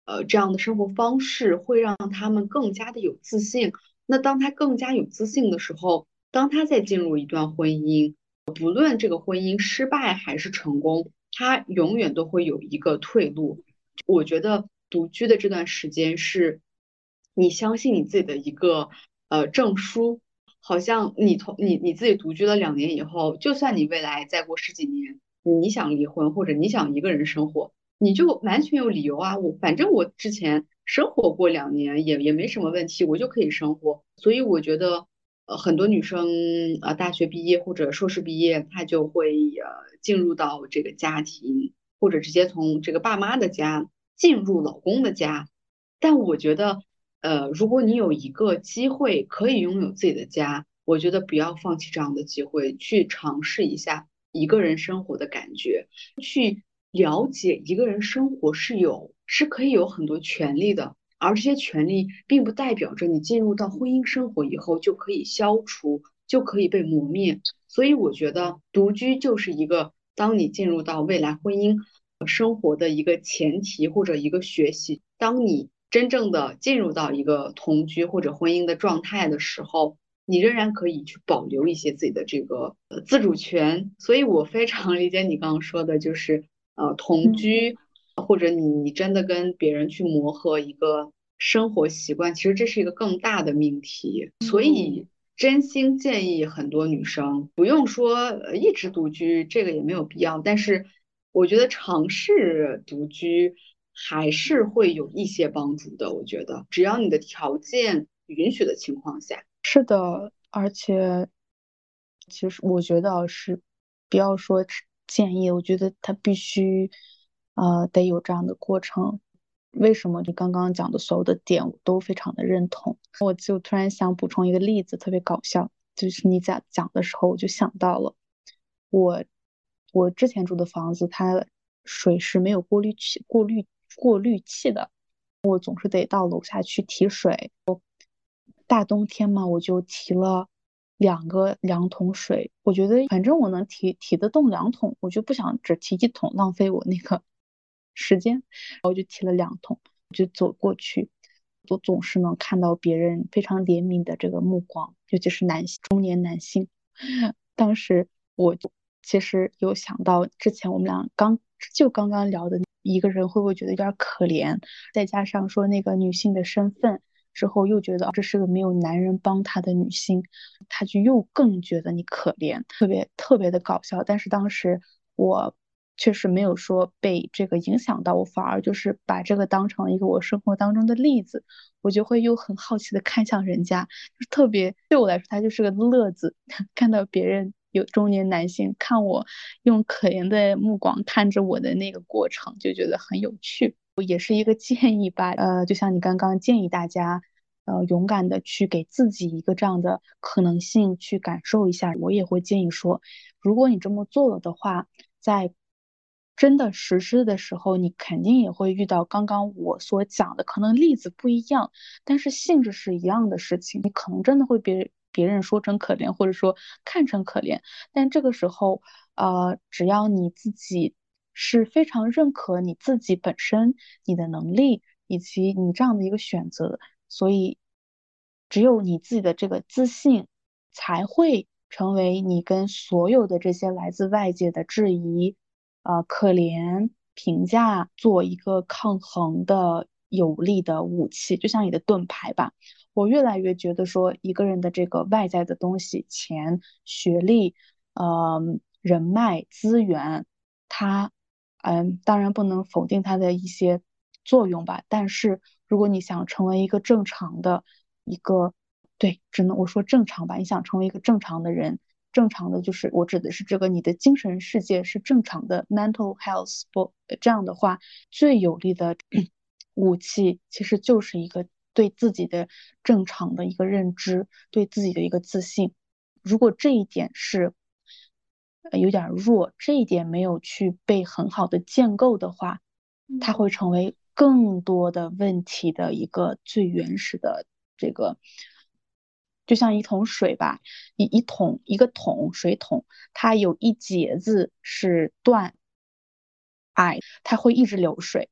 呃这样的生活方式，会让她们更加的有自信。那当她更加有自信的时候，当她再进入一段婚姻，不论这个婚姻失败还是成功，她永远都会有一个退路。我觉得独居的这段时间是，你相信你自己的一个呃证书。好像你从你你自己独居了两年以后，就算你未来再过十几年，你想离婚或者你想一个人生活，你就完全有理由啊！我反正我之前生活过两年，也也没什么问题，我就可以生活。所以我觉得，呃，很多女生呃大学毕业或者硕士毕业，她就会呃进入到这个家庭，或者直接从这个爸妈的家进入老公的家。但我觉得。呃，如果你有一个机会可以拥有自己的家，我觉得不要放弃这样的机会，去尝试一下一个人生活的感觉，去了解一个人生活是有是可以有很多权利的，而这些权利并不代表着你进入到婚姻生活以后就可以消除，就可以被磨灭。所以我觉得独居就是一个当你进入到未来婚姻生活的一个前提或者一个学习，当你。真正的进入到一个同居或者婚姻的状态的时候，你仍然可以去保留一些自己的这个自主权。所以我非常理解你刚刚说的，就是呃同居或者你你真的跟别人去磨合一个生活习惯，其实这是一个更大的命题。所以真心建议很多女生不用说一直独居，这个也没有必要。但是我觉得尝试独居。还是会有一些帮助的，我觉得，只要你的条件允许的情况下。是的，而且，其实我觉得是，不要说建议，我觉得他必须，呃，得有这样的过程。为什么你刚刚讲的所有的点我都非常的认同？我就突然想补充一个例子，特别搞笑，就是你在讲的时候，我就想到了，我我之前住的房子，它水是没有过滤器过滤。过滤器的，我总是得到楼下去提水。我大冬天嘛，我就提了两个两桶水。我觉得反正我能提提得动两桶，我就不想只提一桶，浪费我那个 时间。我就提了两桶，就走过去，都总是能看到别人非常怜悯的这个目光，尤其是男性中年男性。当时我其实有想到之前我们俩刚就刚刚聊的。一个人会不会觉得有点可怜？再加上说那个女性的身份之后，又觉得这是个没有男人帮她的女性，她就又更觉得你可怜，特别特别的搞笑。但是当时我确实没有说被这个影响到，我反而就是把这个当成一个我生活当中的例子，我就会又很好奇的看向人家，就特别对我来说，他就是个乐子，看到别人。有中年男性看我用可怜的目光看着我的那个过程，就觉得很有趣。我也是一个建议吧，呃，就像你刚刚建议大家，呃，勇敢的去给自己一个这样的可能性去感受一下。我也会建议说，如果你这么做了的话，在真的实施的时候，你肯定也会遇到刚刚我所讲的，可能例子不一样，但是性质是一样的事情，你可能真的会别别人说成可怜，或者说看成可怜。但这个时候，呃，只要你自己是非常认可你自己本身、你的能力以及你这样的一个选择，所以只有你自己的这个自信，才会成为你跟所有的这些来自外界的质疑。呃，可怜评价做一个抗衡的有力的武器，就像你的盾牌吧。我越来越觉得说，一个人的这个外在的东西，钱、学历、呃，人脉、资源，他，嗯，当然不能否定他的一些作用吧。但是，如果你想成为一个正常的一个，对，只能我说正常吧。你想成为一个正常的人。正常的就是我指的是这个，你的精神世界是正常的，mental health 不这样的话，最有力的 武器其实就是一个对自己的正常的一个认知，对自己的一个自信。如果这一点是有点弱，这一点没有去被很好的建构的话，它会成为更多的问题的一个最原始的这个。就像一桶水吧，一一桶一个桶水桶，它有一节子是断，哎，它会一直流水，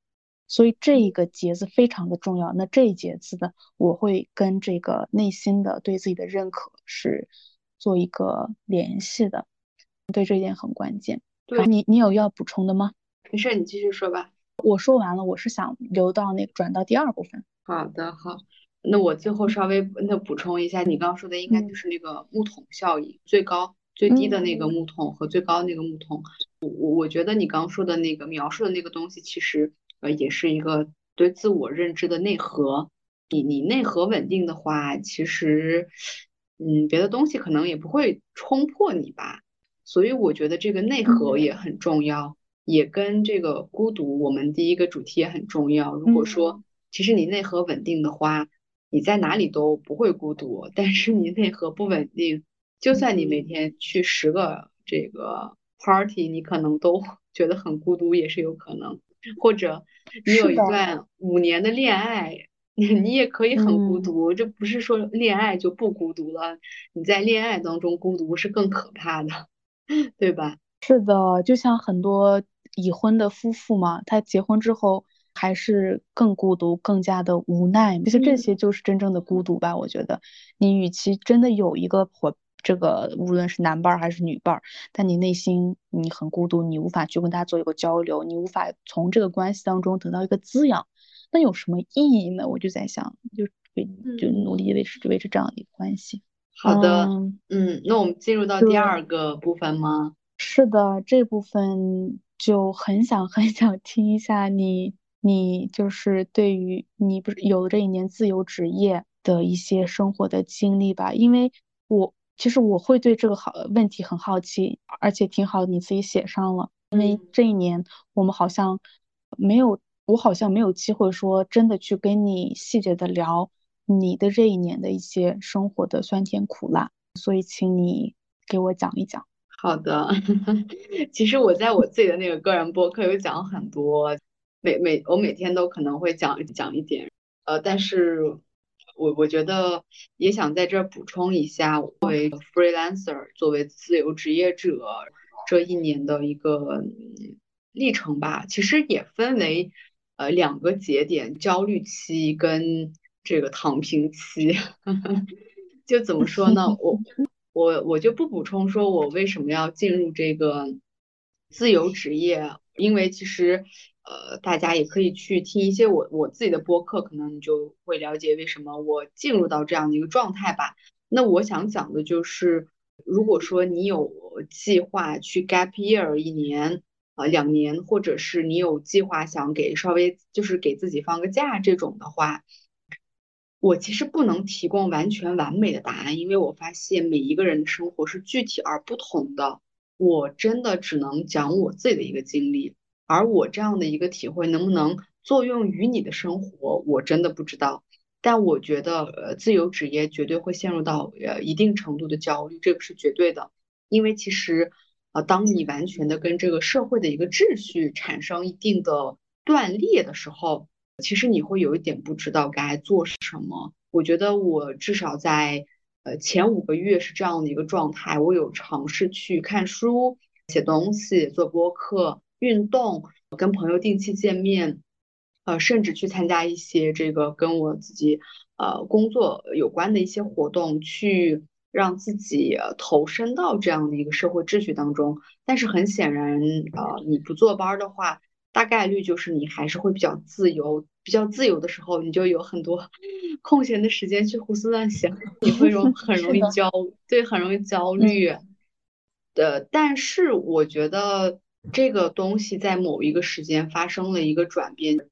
所以这一个节字非常的重要。那这一节字的，我会跟这个内心的对自己的认可是做一个联系的，对这一点很关键。对，你你有要补充的吗？没事，你继续说吧。我说完了，我是想留到那个转到第二部分。好的，好。那我最后稍微那补充一下，你刚刚说的应该就是那个木桶效应，最高最低的那个木桶和最高那个木桶。我我我觉得你刚刚说的那个描述的那个东西，其实呃也是一个对自我认知的内核。你你内核稳定的话，其实嗯别的东西可能也不会冲破你吧。所以我觉得这个内核也很重要，也跟这个孤独我们第一个主题也很重要。如果说其实你内核稳定的话，你在哪里都不会孤独，但是你内核不稳定，就算你每天去十个这个 party，你可能都觉得很孤独，也是有可能。或者你有一段五年的恋爱，你也可以很孤独。这不是说恋爱就不孤独了，你在恋爱当中孤独是更可怕的，对吧？是的，就像很多已婚的夫妇嘛，他结婚之后。还是更孤独，更加的无奈。其实这些就是真正的孤独吧。我觉得，你与其真的有一个伙，这个无论是男伴还是女伴，但你内心你很孤独，你无法去跟他做一个交流，你无法从这个关系当中得到一个滋养，那有什么意义呢？我就在想，就就努力维持维持这样的一个关系。好的，嗯，那我们进入到第二个部分吗？是的，这部分就很想很想听一下你。你就是对于你不是有了这一年自由职业的一些生活的经历吧？因为我其实我会对这个好问题很好奇，而且挺好，你自己写上了。因为这一年我们好像没有，我好像没有机会说真的去跟你细节的聊你的这一年的一些生活的酸甜苦辣，所以请你给我讲一讲。好的，其实我在我自己的那个个人博客有讲很多。每每我每天都可能会讲讲一点，呃，但是我我觉得也想在这儿补充一下，作为 freelancer，作为自由职业者这一年的一个历程吧，其实也分为呃两个节点，焦虑期跟这个躺平期。就怎么说呢？我我我就不补充说我为什么要进入这个自由职业，因为其实。呃，大家也可以去听一些我我自己的播客，可能你就会了解为什么我进入到这样的一个状态吧。那我想讲的就是，如果说你有计划去 gap year 一年啊两年，或者是你有计划想给稍微就是给自己放个假这种的话，我其实不能提供完全完美的答案，因为我发现每一个人的生活是具体而不同的，我真的只能讲我自己的一个经历。而我这样的一个体会能不能作用于你的生活，我真的不知道。但我觉得，呃，自由职业绝对会陷入到呃一定程度的焦虑，这个是绝对的。因为其实呃，当你完全的跟这个社会的一个秩序产生一定的断裂的时候，其实你会有一点不知道该做什么。我觉得我至少在呃前五个月是这样的一个状态，我有尝试去看书、写东西、做播客、运动、跟朋友定期见面，呃，甚至去参加一些这个跟我自己呃工作有关的一些活动，去。让自己投身到这样的一个社会秩序当中，但是很显然，呃，你不坐班的话，大概率就是你还是会比较自由。比较自由的时候，你就有很多 空闲的时间去胡思乱想，你会容很容易焦，对，很容易焦虑。的，但是我觉得这个东西在某一个时间发生了一个转变。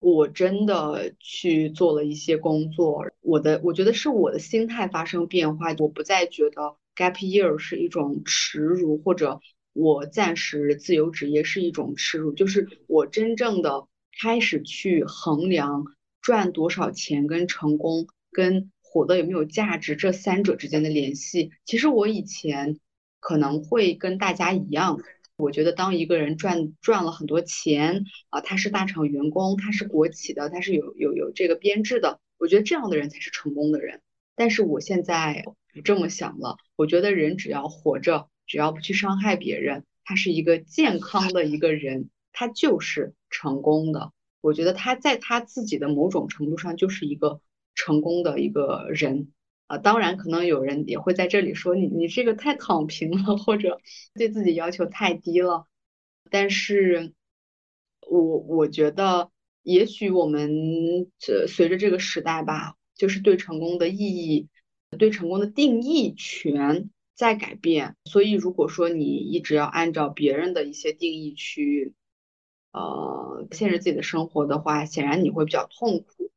我真的去做了一些工作，我的我觉得是我的心态发生变化，我不再觉得 gap year 是一种耻辱，或者我暂时自由职业是一种耻辱，就是我真正的开始去衡量赚多少钱跟成功跟活得有没有价值这三者之间的联系。其实我以前可能会跟大家一样。我觉得，当一个人赚赚了很多钱啊，他是大厂员工，他是国企的，他是有有有这个编制的，我觉得这样的人才是成功的人。但是我现在不这么想了，我觉得人只要活着，只要不去伤害别人，他是一个健康的一个人，他就是成功的。我觉得他在他自己的某种程度上就是一个成功的一个人。啊，当然，可能有人也会在这里说你，你这个太躺平了，或者对自己要求太低了。但是，我我觉得，也许我们这随着这个时代吧，就是对成功的意义、对成功的定义权在改变。所以，如果说你一直要按照别人的一些定义去，呃，限制自己的生活的话，显然你会比较痛苦。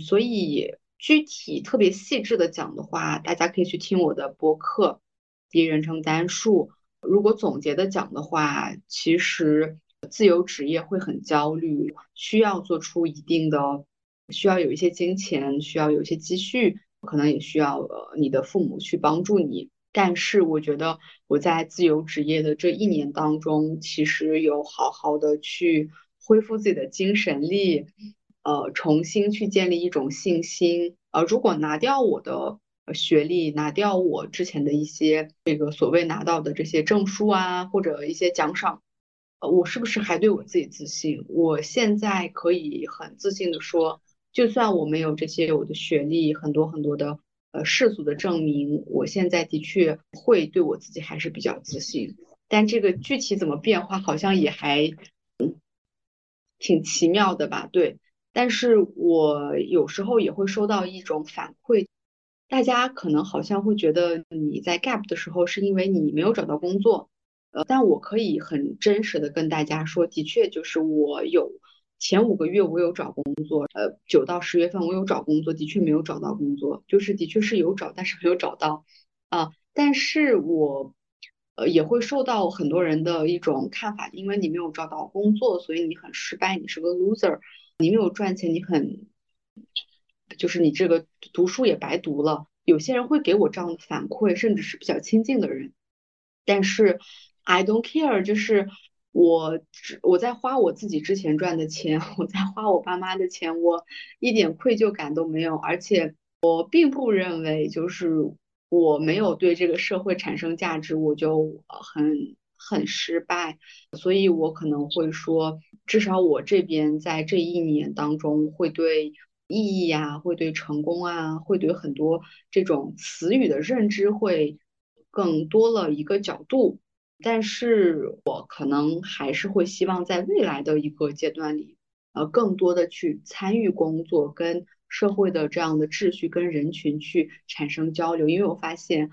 所以。具体特别细致的讲的话，大家可以去听我的播客《第一人称单数》。如果总结的讲的话，其实自由职业会很焦虑，需要做出一定的，需要有一些金钱，需要有一些积蓄，可能也需要呃你的父母去帮助你。但是我觉得我在自由职业的这一年当中，其实有好好的去恢复自己的精神力。呃，重新去建立一种信心。呃，如果拿掉我的学历，拿掉我之前的一些这个所谓拿到的这些证书啊，或者一些奖赏，呃，我是不是还对我自己自信？我现在可以很自信的说，就算我没有这些我的学历，很多很多的呃世俗的证明，我现在的确会对我自己还是比较自信。但这个具体怎么变化，好像也还嗯挺奇妙的吧？对。但是我有时候也会收到一种反馈，大家可能好像会觉得你在 gap 的时候是因为你没有找到工作，呃，但我可以很真实的跟大家说，的确就是我有前五个月我有找工作，呃，九到十月份我有找工作，的确没有找到工作，就是的确是有找，但是没有找到啊。但是我呃也会受到很多人的一种看法，因为你没有找到工作，所以你很失败，你是个 loser。你没有赚钱，你很，就是你这个读书也白读了。有些人会给我这样的反馈，甚至是比较亲近的人。但是 I don't care，就是我我在花我自己之前赚的钱，我在花我爸妈的钱，我一点愧疚感都没有。而且我并不认为，就是我没有对这个社会产生价值，我就很。很失败，所以我可能会说，至少我这边在这一年当中，会对意义啊，会对成功啊，会对很多这种词语的认知会更多了一个角度。但是我可能还是会希望在未来的一个阶段里，呃，更多的去参与工作，跟社会的这样的秩序跟人群去产生交流，因为我发现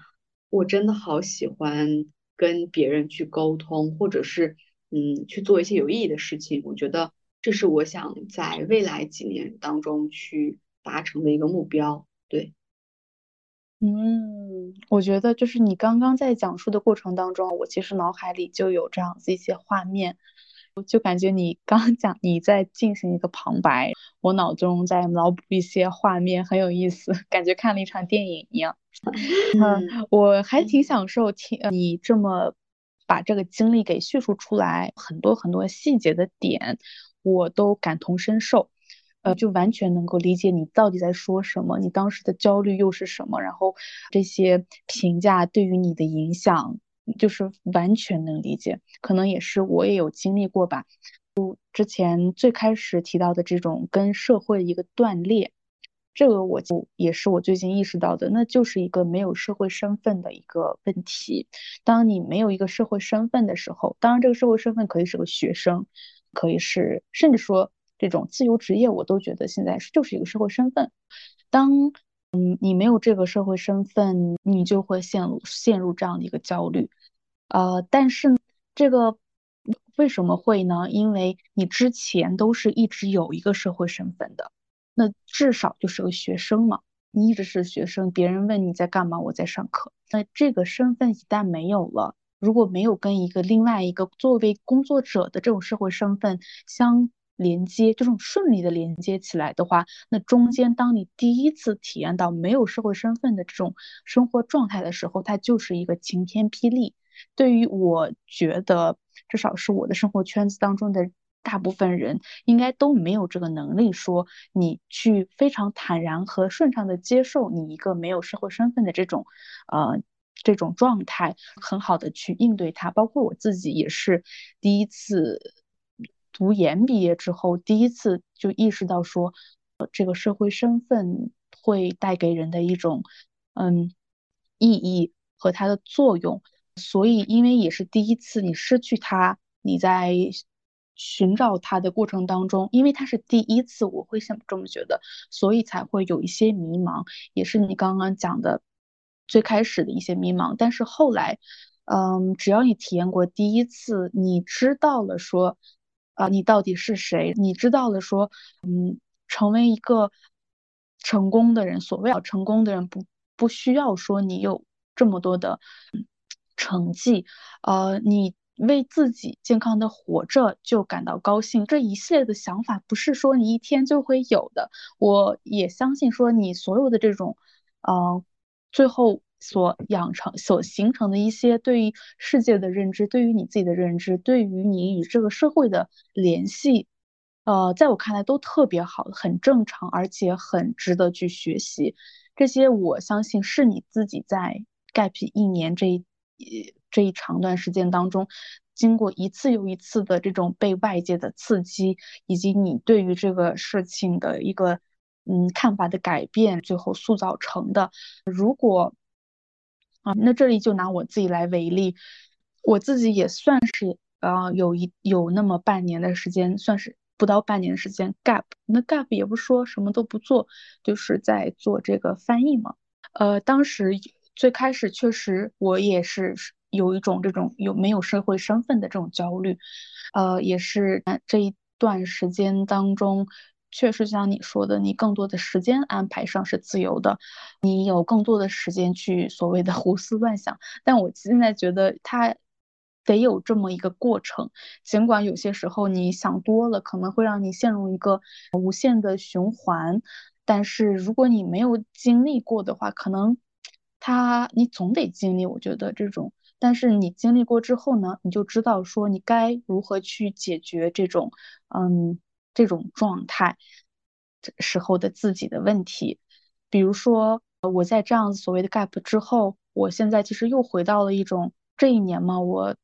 我真的好喜欢。跟别人去沟通，或者是嗯去做一些有意义的事情，我觉得这是我想在未来几年当中去达成的一个目标。对，嗯，我觉得就是你刚刚在讲述的过程当中，我其实脑海里就有这样子一些画面。就感觉你刚讲你在进行一个旁白，我脑中在脑补一些画面，很有意思，感觉看了一场电影一样。嗯，我还挺享受听你这么把这个经历给叙述出来，很多很多细节的点，我都感同身受，呃，就完全能够理解你到底在说什么，你当时的焦虑又是什么，然后这些评价对于你的影响，就是完全能理解，可能也是我也有经历过吧。就之前最开始提到的这种跟社会一个断裂。这个我就也是我最近意识到的，那就是一个没有社会身份的一个问题。当你没有一个社会身份的时候，当然这个社会身份可以是个学生，可以是甚至说这种自由职业，我都觉得现在是就是一个社会身份。当嗯你没有这个社会身份，你就会陷入陷入这样的一个焦虑。呃，但是这个为什么会呢？因为你之前都是一直有一个社会身份的。那至少就是个学生嘛，你一直是学生，别人问你在干嘛，我在上课。那这个身份一旦没有了，如果没有跟一个另外一个作为工作者的这种社会身份相连接，这种顺利的连接起来的话，那中间当你第一次体验到没有社会身份的这种生活状态的时候，它就是一个晴天霹雳。对于我觉得，至少是我的生活圈子当中的。大部分人应该都没有这个能力，说你去非常坦然和顺畅的接受你一个没有社会身份的这种，呃，这种状态，很好的去应对它。包括我自己也是第一次读研毕业之后，第一次就意识到说，这个社会身份会带给人的一种，嗯，意义和它的作用。所以，因为也是第一次你失去它，你在。寻找它的过程当中，因为它是第一次，我会想这么觉得，所以才会有一些迷茫，也是你刚刚讲的最开始的一些迷茫。但是后来，嗯，只要你体验过第一次，你知道了说，啊，你到底是谁？你知道了说，嗯，成为一个成功的人，所谓要成功的人，不不需要说你有这么多的成绩，呃，你。为自己健康的活着就感到高兴，这一系列的想法不是说你一天就会有的。我也相信说你所有的这种，呃，最后所养成、所形成的一些对于世界的认知，对于你自己的认知，对于你与这个社会的联系，呃，在我看来都特别好，很正常，而且很值得去学习。这些我相信是你自己在 gap 一年这一。这一长段时间当中，经过一次又一次的这种被外界的刺激，以及你对于这个事情的一个嗯看法的改变，最后塑造成的。如果啊，那这里就拿我自己来为例，我自己也算是啊有一有那么半年的时间，算是不到半年的时间 gap。那 gap 也不说什么都不做，就是在做这个翻译嘛。呃，当时最开始确实我也是。有一种这种有没有社会身份的这种焦虑，呃，也是这一段时间当中，确实像你说的，你更多的时间安排上是自由的，你有更多的时间去所谓的 胡思乱想。但我现在觉得它得有这么一个过程，尽管有些时候你想多了，可能会让你陷入一个无限的循环，但是如果你没有经历过的话，可能它你总得经历。我觉得这种。但是你经历过之后呢，你就知道说你该如何去解决这种，嗯，这种状态时候的自己的问题。比如说，我在这样所谓的 gap 之后，我现在其实又回到了一种这一年嘛，我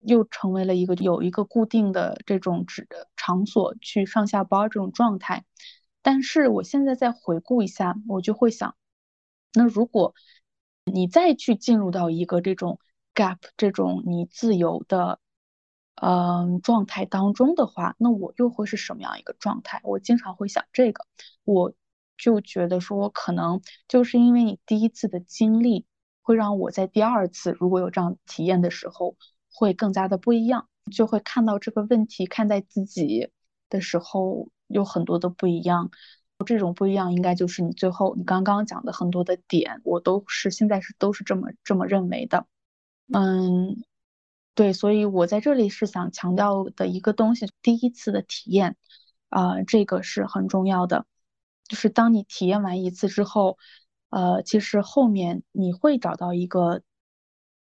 又成为了一个有一个固定的这种指的场所去上下班这种状态。但是我现在再回顾一下，我就会想，那如果你再去进入到一个这种。gap 这种你自由的，嗯状态当中的话，那我又会是什么样一个状态？我经常会想这个，我就觉得说，可能就是因为你第一次的经历，会让我在第二次如果有这样体验的时候，会更加的不一样，就会看到这个问题，看待自己的时候有很多的不一样。这种不一样，应该就是你最后你刚刚讲的很多的点，我都是现在是都是这么这么认为的。嗯，对，所以我在这里是想强调的一个东西，第一次的体验，啊，这个是很重要的。就是当你体验完一次之后，呃，其实后面你会找到一个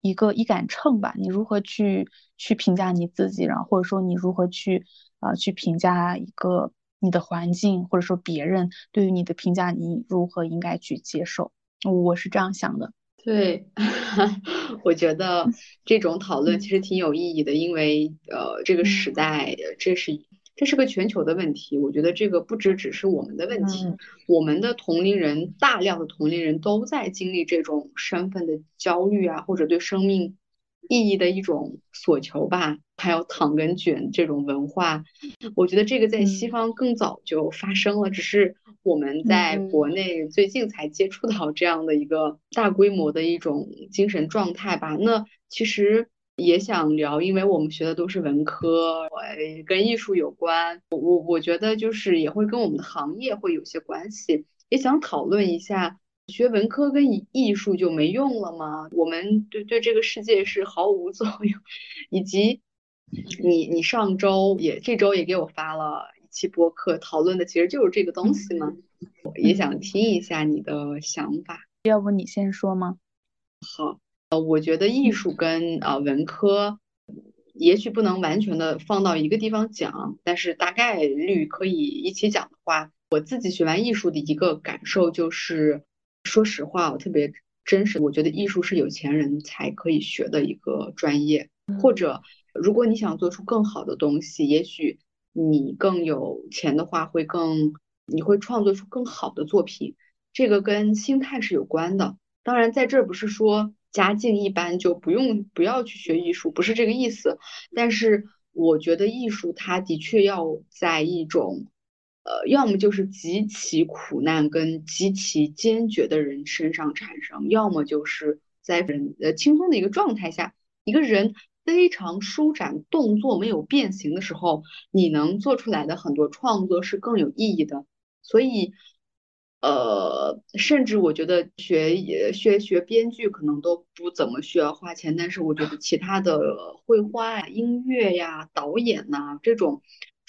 一个一杆秤吧，你如何去去评价你自己，然后或者说你如何去啊去评价一个你的环境，或者说别人对于你的评价，你如何应该去接受？我是这样想的。对，我觉得这种讨论其实挺有意义的，因为呃，这个时代，这是这是个全球的问题。我觉得这个不只只是我们的问题，我们的同龄人，大量的同龄人都在经历这种身份的焦虑啊，或者对生命意义的一种索求吧。还有躺跟卷这种文化，我觉得这个在西方更早就发生了，只是我们在国内最近才接触到这样的一个大规模的一种精神状态吧。那其实也想聊，因为我们学的都是文科，跟艺术有关，我我我觉得就是也会跟我们的行业会有些关系，也想讨论一下，学文科跟艺术就没用了吗？我们对对这个世界是毫无 作用，以及。你你上周也这周也给我发了一期播客，讨论的其实就是这个东西嘛，我也想听一下你的想法。要不你先说吗？好，呃，我觉得艺术跟呃文科也许不能完全的放到一个地方讲，但是大概率可以一起讲的话，我自己学完艺术的一个感受就是，说实话，我特别真实，我觉得艺术是有钱人才可以学的一个专业，或者。如果你想做出更好的东西，也许你更有钱的话，会更你会创作出更好的作品。这个跟心态是有关的。当然，在这儿不是说家境一般就不用不要去学艺术，不是这个意思。但是我觉得艺术它的确要在一种呃，要么就是极其苦难跟极其坚决的人身上产生，要么就是在人呃轻松的一个状态下，一个人。非常舒展，动作没有变形的时候，你能做出来的很多创作是更有意义的。所以，呃，甚至我觉得学学学编剧可能都不怎么需要花钱，但是我觉得其他的绘画呀、音乐呀、导演呐这种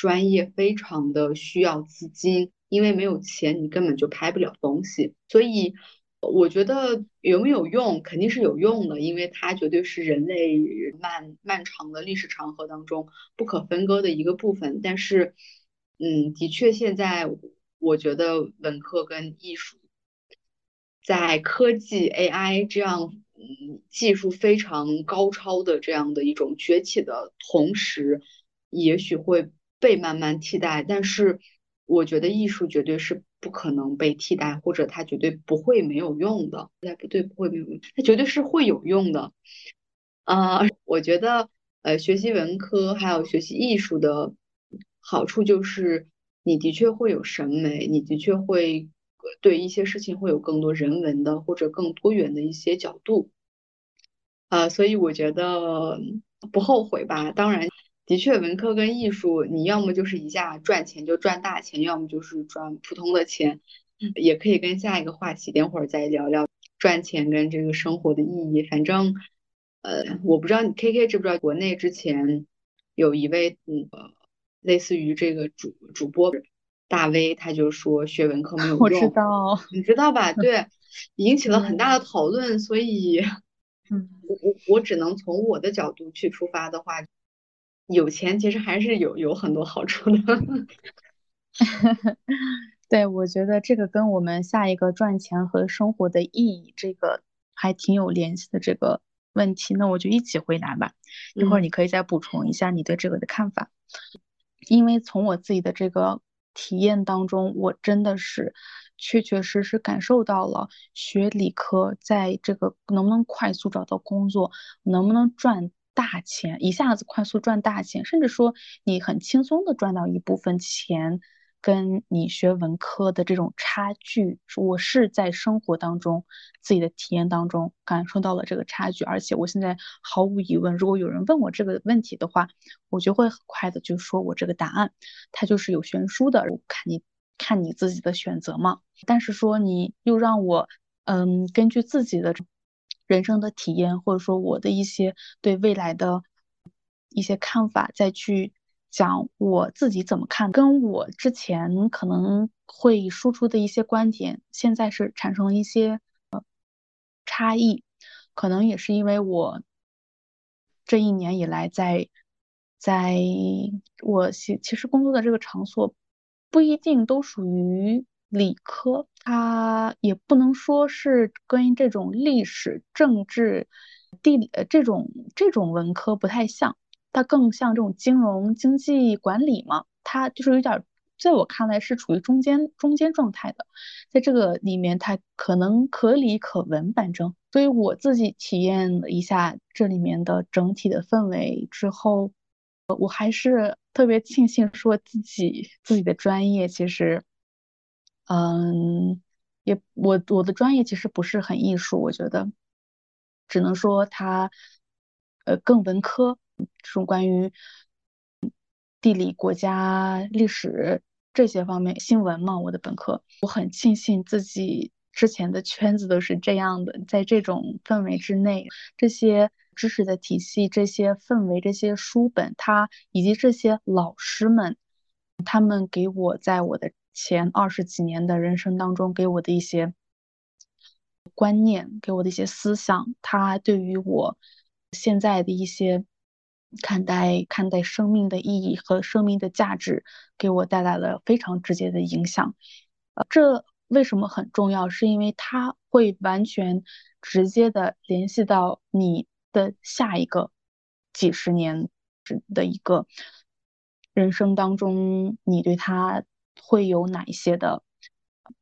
专业非常的需要资金，因为没有钱你根本就拍不了东西。所以。我觉得有没有用，肯定是有用的，因为它绝对是人类漫漫长的历史长河当中不可分割的一个部分。但是，嗯，的确，现在我觉得文科跟艺术在科技 AI 这样嗯技术非常高超的这样的一种崛起的同时，也许会被慢慢替代。但是，我觉得艺术绝对是。不可能被替代，或者它绝对不会没有用的。哎，不对，不会没有用，它绝对是会有用的。啊，我觉得，呃，学习文科还有学习艺术的好处就是，你的确会有审美，你的确会对一些事情会有更多人文的或者更多元的一些角度。啊，所以我觉得不后悔吧。当然。的确，文科跟艺术，你要么就是一下赚钱就赚大钱，要么就是赚普通的钱。也可以跟下一个话题，等会儿再聊聊赚钱跟这个生活的意义。反正，呃，我不知道你 K K 知不知道，国内之前有一位嗯，类似于这个主主播大 V，他就说学文科没有用。我知道，你知道吧？对，引起了很大的讨论。所以，嗯，我我我只能从我的角度去出发的话。有钱其实还是有有很多好处的，对，我觉得这个跟我们下一个赚钱和生活的意义这个还挺有联系的这个问题，那我就一起回答吧。一会儿你可以再补充一下你对这个的看法，因为从我自己的这个体验当中，我真的是确确实实感受到了学理科在这个能不能快速找到工作，能不能赚。大钱一下子快速赚大钱，甚至说你很轻松的赚到一部分钱，跟你学文科的这种差距，我是在生活当中自己的体验当中感受到了这个差距，而且我现在毫无疑问，如果有人问我这个问题的话，我就会很快的就说我这个答案，它就是有悬殊的，看你看你自己的选择嘛。但是说你又让我嗯根据自己的。人生的体验，或者说我的一些对未来的一些看法，再去讲我自己怎么看，跟我之前可能会输出的一些观点，现在是产生了一些呃差异。可能也是因为我这一年以来在在我其其实工作的这个场所不一定都属于理科，它也不能说是跟这种历史、政治、地理呃这种这种文科不太像，它更像这种金融、经济管理嘛，它就是有点。在我看来是处于中间中间状态的，在这个里面它可能可理可文，反正，所以我自己体验了一下这里面的整体的氛围之后，我还是特别庆幸说自己自己的专业其实，嗯，也我我的专业其实不是很艺术，我觉得，只能说它，呃，更文科，这种关于。地理、国家、历史这些方面，新闻嘛，我的本科，我很庆幸自己之前的圈子都是这样的，在这种氛围之内，这些知识的体系、这些氛围、这些书本，它以及这些老师们，他们给我在我的前二十几年的人生当中给我的一些观念，给我的一些思想，它对于我现在的一些。看待看待生命的意义和生命的价值，给我带来了非常直接的影响。呃，这为什么很重要？是因为它会完全直接的联系到你的下一个几十年的一个人生当中，你对他会有哪一些的？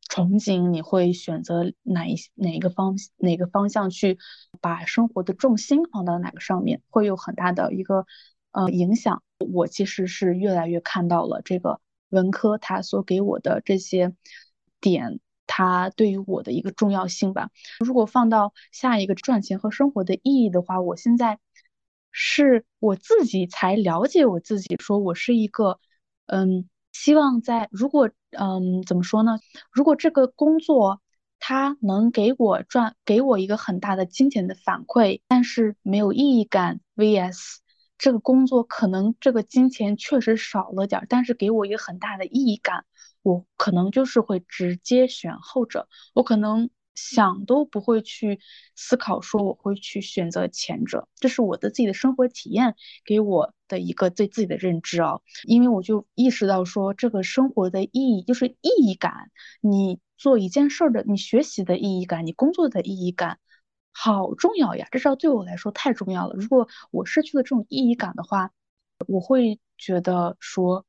憧憬你会选择哪一哪一个方哪个方向去把生活的重心放到哪个上面，会有很大的一个呃影响。我其实是越来越看到了这个文科它所给我的这些点，它对于我的一个重要性吧。如果放到下一个赚钱和生活的意义的话，我现在是我自己才了解我自己，说我是一个嗯。希望在如果嗯怎么说呢？如果这个工作它能给我赚给我一个很大的金钱的反馈，但是没有意义感。vs 这个工作可能这个金钱确实少了点，但是给我一个很大的意义感，我可能就是会直接选后者。我可能。想都不会去思考，说我会去选择前者，这是我的自己的生活体验给我的一个对自己的认知啊。因为我就意识到说，这个生活的意义就是意义感。你做一件事儿的，你学习的意义感，你工作的意义感，好重要呀！至少对我来说太重要了。如果我失去了这种意义感的话，我会觉得说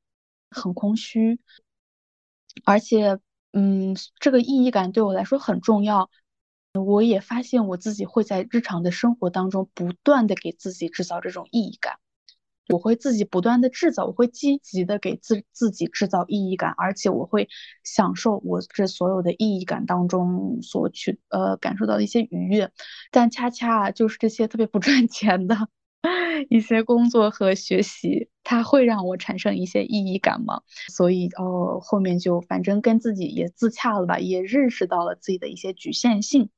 很空虚，而且。嗯，这个意义感对我来说很重要。我也发现我自己会在日常的生活当中不断的给自己制造这种意义感。我会自己不断的制造，我会积极的给自自己制造意义感，而且我会享受我这所有的意义感当中所去呃感受到的一些愉悦。但恰恰就是这些特别不赚钱的。一些工作和学习，它会让我产生一些意义感吗？所以哦，后面就反正跟自己也自洽了吧，也认识到了自己的一些局限性。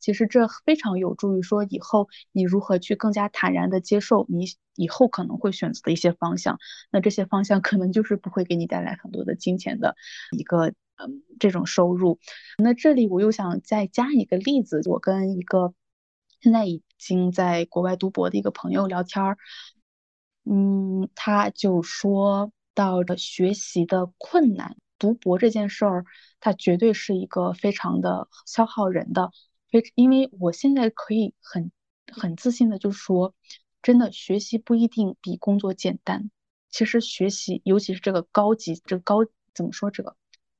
其实这非常有助于说以后你如何去更加坦然的接受你以后可能会选择的一些方向。那这些方向可能就是不会给你带来很多的金钱的一个嗯这种收入。那这里我又想再加一个例子，我跟一个。现在已经在国外读博的一个朋友聊天儿，嗯，他就说到了学习的困难，读博这件事儿，它绝对是一个非常的消耗人的。非，因为我现在可以很很自信的就说，真的学习不一定比工作简单。其实学习，尤其是这个高级，这个高怎么说？这个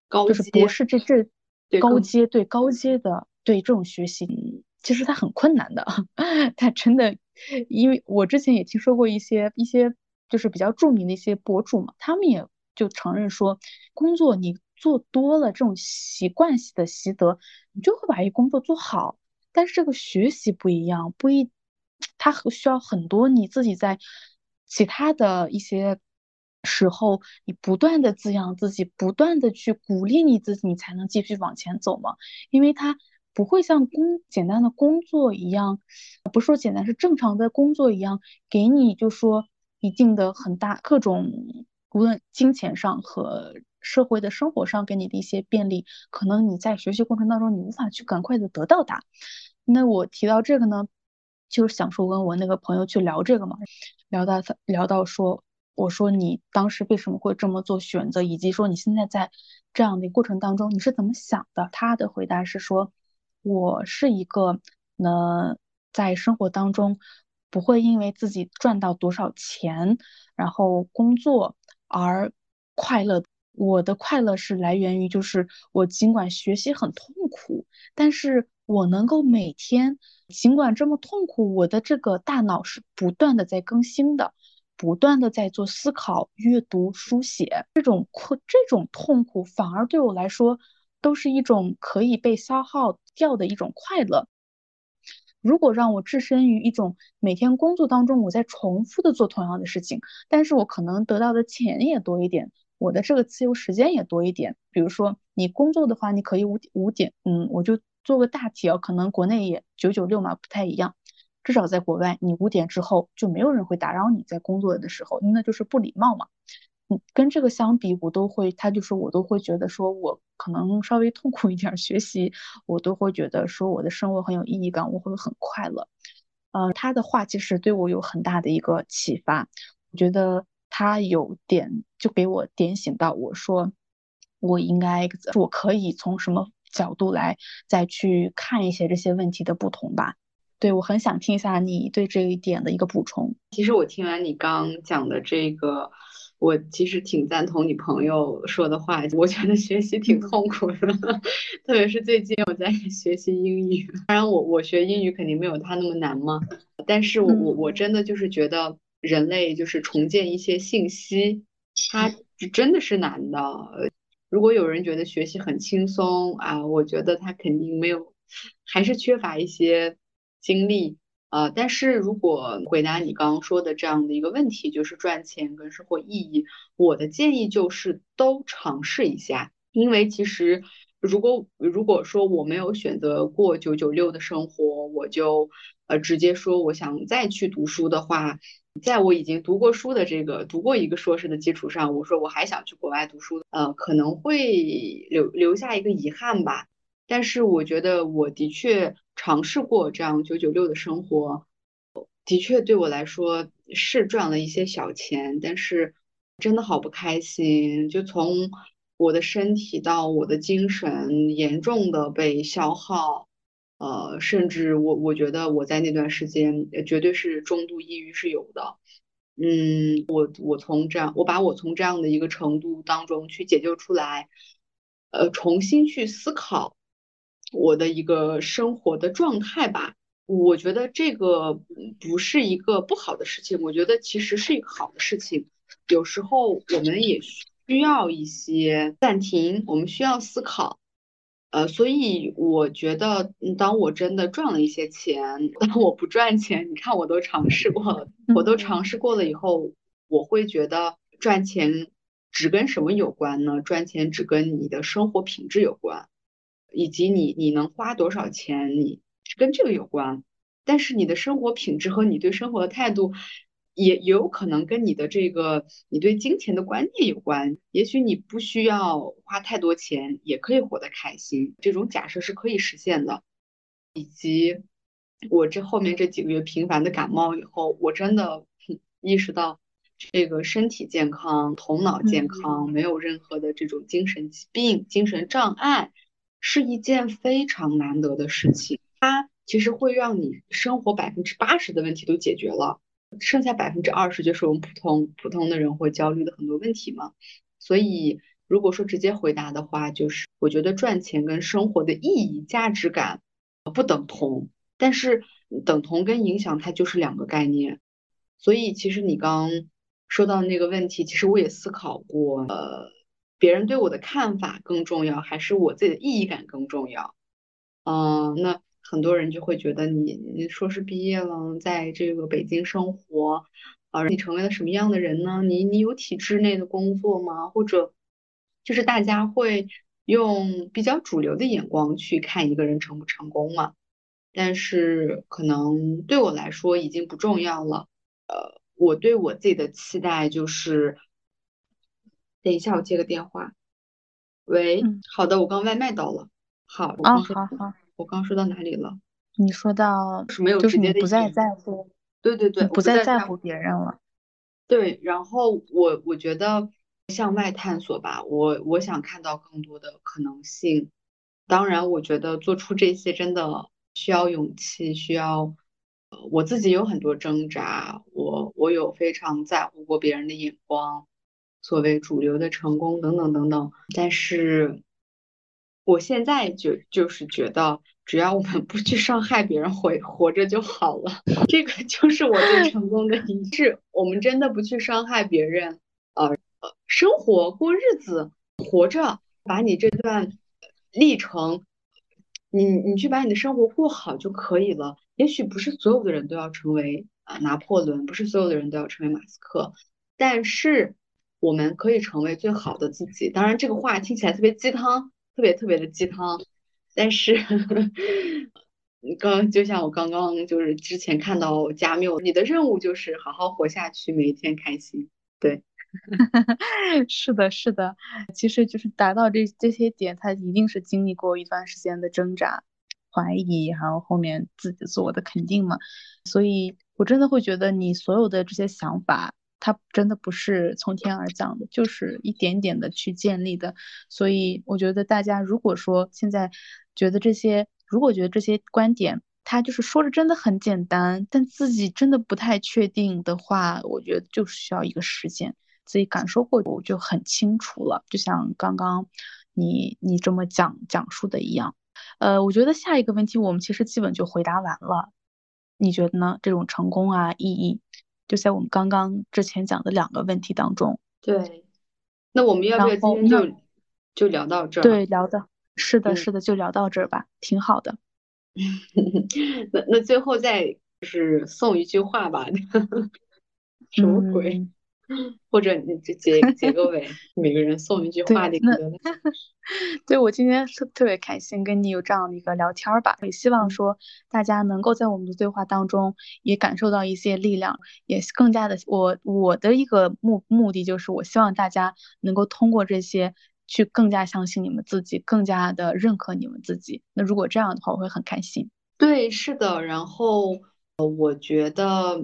高就是博士这这高阶对高阶的对这种学习。其实它很困难的，它真的，因为我之前也听说过一些一些就是比较著名的一些博主嘛，他们也就承认说，工作你做多了这种习惯性的习得，你就会把一工作做好。但是这个学习不一样，不一，它需要很多你自己在其他的一些时候，你不断的滋养自己，不断的去鼓励你自己，你才能继续往前走嘛，因为它。不会像工简单的工作一样，不是说简单是正常的工作一样，给你就说一定的很大各种，无论金钱上和社会的生活上给你的一些便利，可能你在学习过程当中你无法去赶快的得到它。那我提到这个呢，就是想说跟我那个朋友去聊这个嘛，聊到他聊到说，我说你当时为什么会这么做选择，以及说你现在在这样的过程当中你是怎么想的？他的回答是说，我是一个呢在生活当中不会因为自己赚到多少钱，然后工作而快乐。我的快乐是来源于，就是我尽管学习很痛苦，但是我能够每天，尽管这么痛苦，我的这个大脑是不断的在更新的，不断的在做思考、阅读、书写。这种困，这种痛苦反而对我来说，都是一种可以被消耗掉的一种快乐。如果让我置身于一种每天工作当中，我在重复的做同样的事情，但是我可能得到的钱也多一点。我的这个自由时间也多一点，比如说你工作的话，你可以五五点，嗯，我就做个大题啊，可能国内也九九六嘛，不太一样，至少在国外，你五点之后就没有人会打扰你在工作的时候，那就是不礼貌嘛。跟这个相比，我都会，他就是我都会觉得说我可能稍微痛苦一点学习，我都会觉得说我的生活很有意义感，我会很快乐。嗯，他的话其实对我有很大的一个启发，我觉得。他有点就给我点醒到，我说我应该我可以从什么角度来再去看一些这些问题的不同吧。对我很想听一下你对这一点的一个补充。其实我听完你刚讲的这个，我其实挺赞同你朋友说的话。我觉得学习挺痛苦的，特别是最近我在学习英语。当然，我我学英语肯定没有他那么难嘛，但是我我我真的就是觉得。人类就是重建一些信息，它真的是难的。如果有人觉得学习很轻松啊，我觉得他肯定没有，还是缺乏一些经历呃。但是如果回答你刚刚说的这样的一个问题，就是赚钱跟生活意义，我的建议就是都尝试一下。因为其实如果如果说我没有选择过九九六的生活，我就呃直接说我想再去读书的话。在我已经读过书的这个读过一个硕士的基础上，我说我还想去国外读书，呃，可能会留留下一个遗憾吧。但是我觉得我的确尝试过这样九九六的生活，的确对我来说是赚了一些小钱，但是真的好不开心。就从我的身体到我的精神严重的被消耗。呃，甚至我我觉得我在那段时间绝对是中度抑郁是有的，嗯，我我从这样，我把我从这样的一个程度当中去解救出来，呃，重新去思考我的一个生活的状态吧。我觉得这个不是一个不好的事情，我觉得其实是一个好的事情。有时候我们也需要一些暂停，我们需要思考。呃，所以我觉得，当我真的赚了一些钱，当我不赚钱，你看我都尝试过了，我都尝试过了以后，我会觉得赚钱只跟什么有关呢？赚钱只跟你的生活品质有关，以及你你能花多少钱，你是跟这个有关。但是你的生活品质和你对生活的态度。也有可能跟你的这个你对金钱的观念有关。也许你不需要花太多钱，也可以活得开心。这种假设是可以实现的。以及我这后面这几个月频繁的感冒以后，我真的意识到，这个身体健康、头脑健康，没有任何的这种精神疾病、精神障碍，是一件非常难得的事情。它其实会让你生活百分之八十的问题都解决了。剩下百分之二十就是我们普通普通的人会焦虑的很多问题嘛，所以如果说直接回答的话，就是我觉得赚钱跟生活的意义、价值感不等同，但是等同跟影响它就是两个概念。所以其实你刚说到那个问题，其实我也思考过，呃，别人对我的看法更重要，还是我自己的意义感更重要？嗯，那。很多人就会觉得你你硕士毕业了，在这个北京生活，啊，你成为了什么样的人呢？你你有体制内的工作吗？或者就是大家会用比较主流的眼光去看一个人成不成功嘛？但是可能对我来说已经不重要了。呃，我对我自己的期待就是，等一下我接个电话。喂，好的，我刚外卖到了。好，啊，好好。我刚说到哪里了？你说到是没有就是直接的你不再在乎，对对对，不再在再在乎别人了。对，然后我我觉得向外探索吧，我我想看到更多的可能性。当然，我觉得做出这些真的需要勇气，需要，呃，我自己有很多挣扎，我我有非常在乎过别人的眼光，所谓主流的成功等等等等。但是，我现在就就是觉得，只要我们不去伤害别人，活活着就好了。这个就是我对成功的理解。我们真的不去伤害别人，呃，生活过日子，活着，把你这段历程，你你去把你的生活过好就可以了。也许不是所有的人都要成为啊拿破仑，不是所有的人都要成为马斯克，但是我们可以成为最好的自己。当然，这个话听起来特别鸡汤，特别特别的鸡汤，但是。刚就像我刚刚就是之前看到加缪，你的任务就是好好活下去，每一天开心。对，是的，是的，其实就是达到这这些点，他一定是经历过一段时间的挣扎、怀疑，还有后面自己自我的肯定嘛。所以，我真的会觉得你所有的这些想法，它真的不是从天而降的，就是一点点的去建立的。所以，我觉得大家如果说现在觉得这些，如果觉得这些观点，他就是说着真的很简单，但自己真的不太确定的话，我觉得就是需要一个时间，自己感受过我就很清楚了。就像刚刚你你这么讲讲述的一样，呃，我觉得下一个问题我们其实基本就回答完了。你觉得呢？这种成功啊，意义，就在我们刚刚之前讲的两个问题当中。对，那我们要不要今天就就聊到这儿？对，聊的。是的，嗯是的，就聊到这儿吧，挺好的。那那最后再就是送一句话吧，什么鬼？嗯 或者你就结 结个尾，每个人送一句话，对？对，我今天特特别开心跟你有这样的一个聊天儿吧，也希望说大家能够在我们的对话当中也感受到一些力量，也更加的我我的一个目目的就是，我希望大家能够通过这些去更加相信你们自己，更加的认可你们自己。那如果这样的话，我会很开心。对，是的。然后，呃，我觉得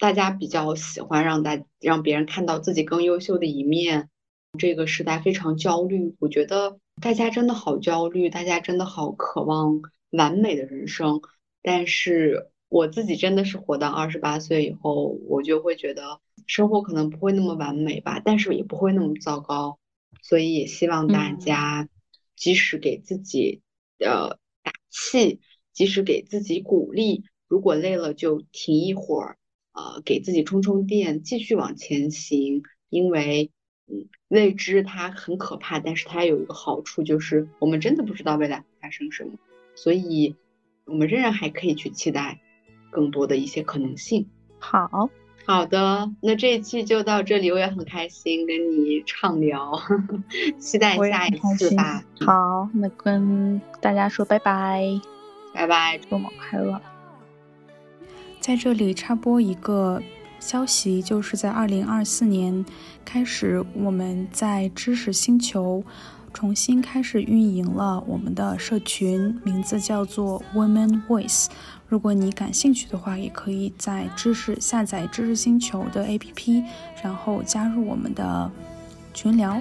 大家比较喜欢让大让别人看到自己更优秀的一面。这个时代非常焦虑，我觉得大家真的好焦虑，大家真的好渴望完美的人生。但是我自己真的是活到二十八岁以后，我就会觉得生活可能不会那么完美吧，但是也不会那么糟糕。所以也希望大嗯家及时给自己呃打气，及时给自己鼓励。如果累了就停一会儿，呃，给自己充充电，继续往前行。因为，嗯，未知它很可怕，但是它有一个好处，就是我们真的不知道未来会发生什么，所以我们仍然还可以去期待更多的一些可能性。好，好的，那这一期就到这里，我也很开心跟你畅聊，期待下一次吧。好，那跟大家说拜拜，拜拜。周末快乐。在这里插播一个消息，就是在二零二四年开始，我们在知识星球重新开始运营了我们的社群，名字叫做 Women Voice。如果你感兴趣的话，也可以在知识下载知识星球的 APP，然后加入我们的群聊。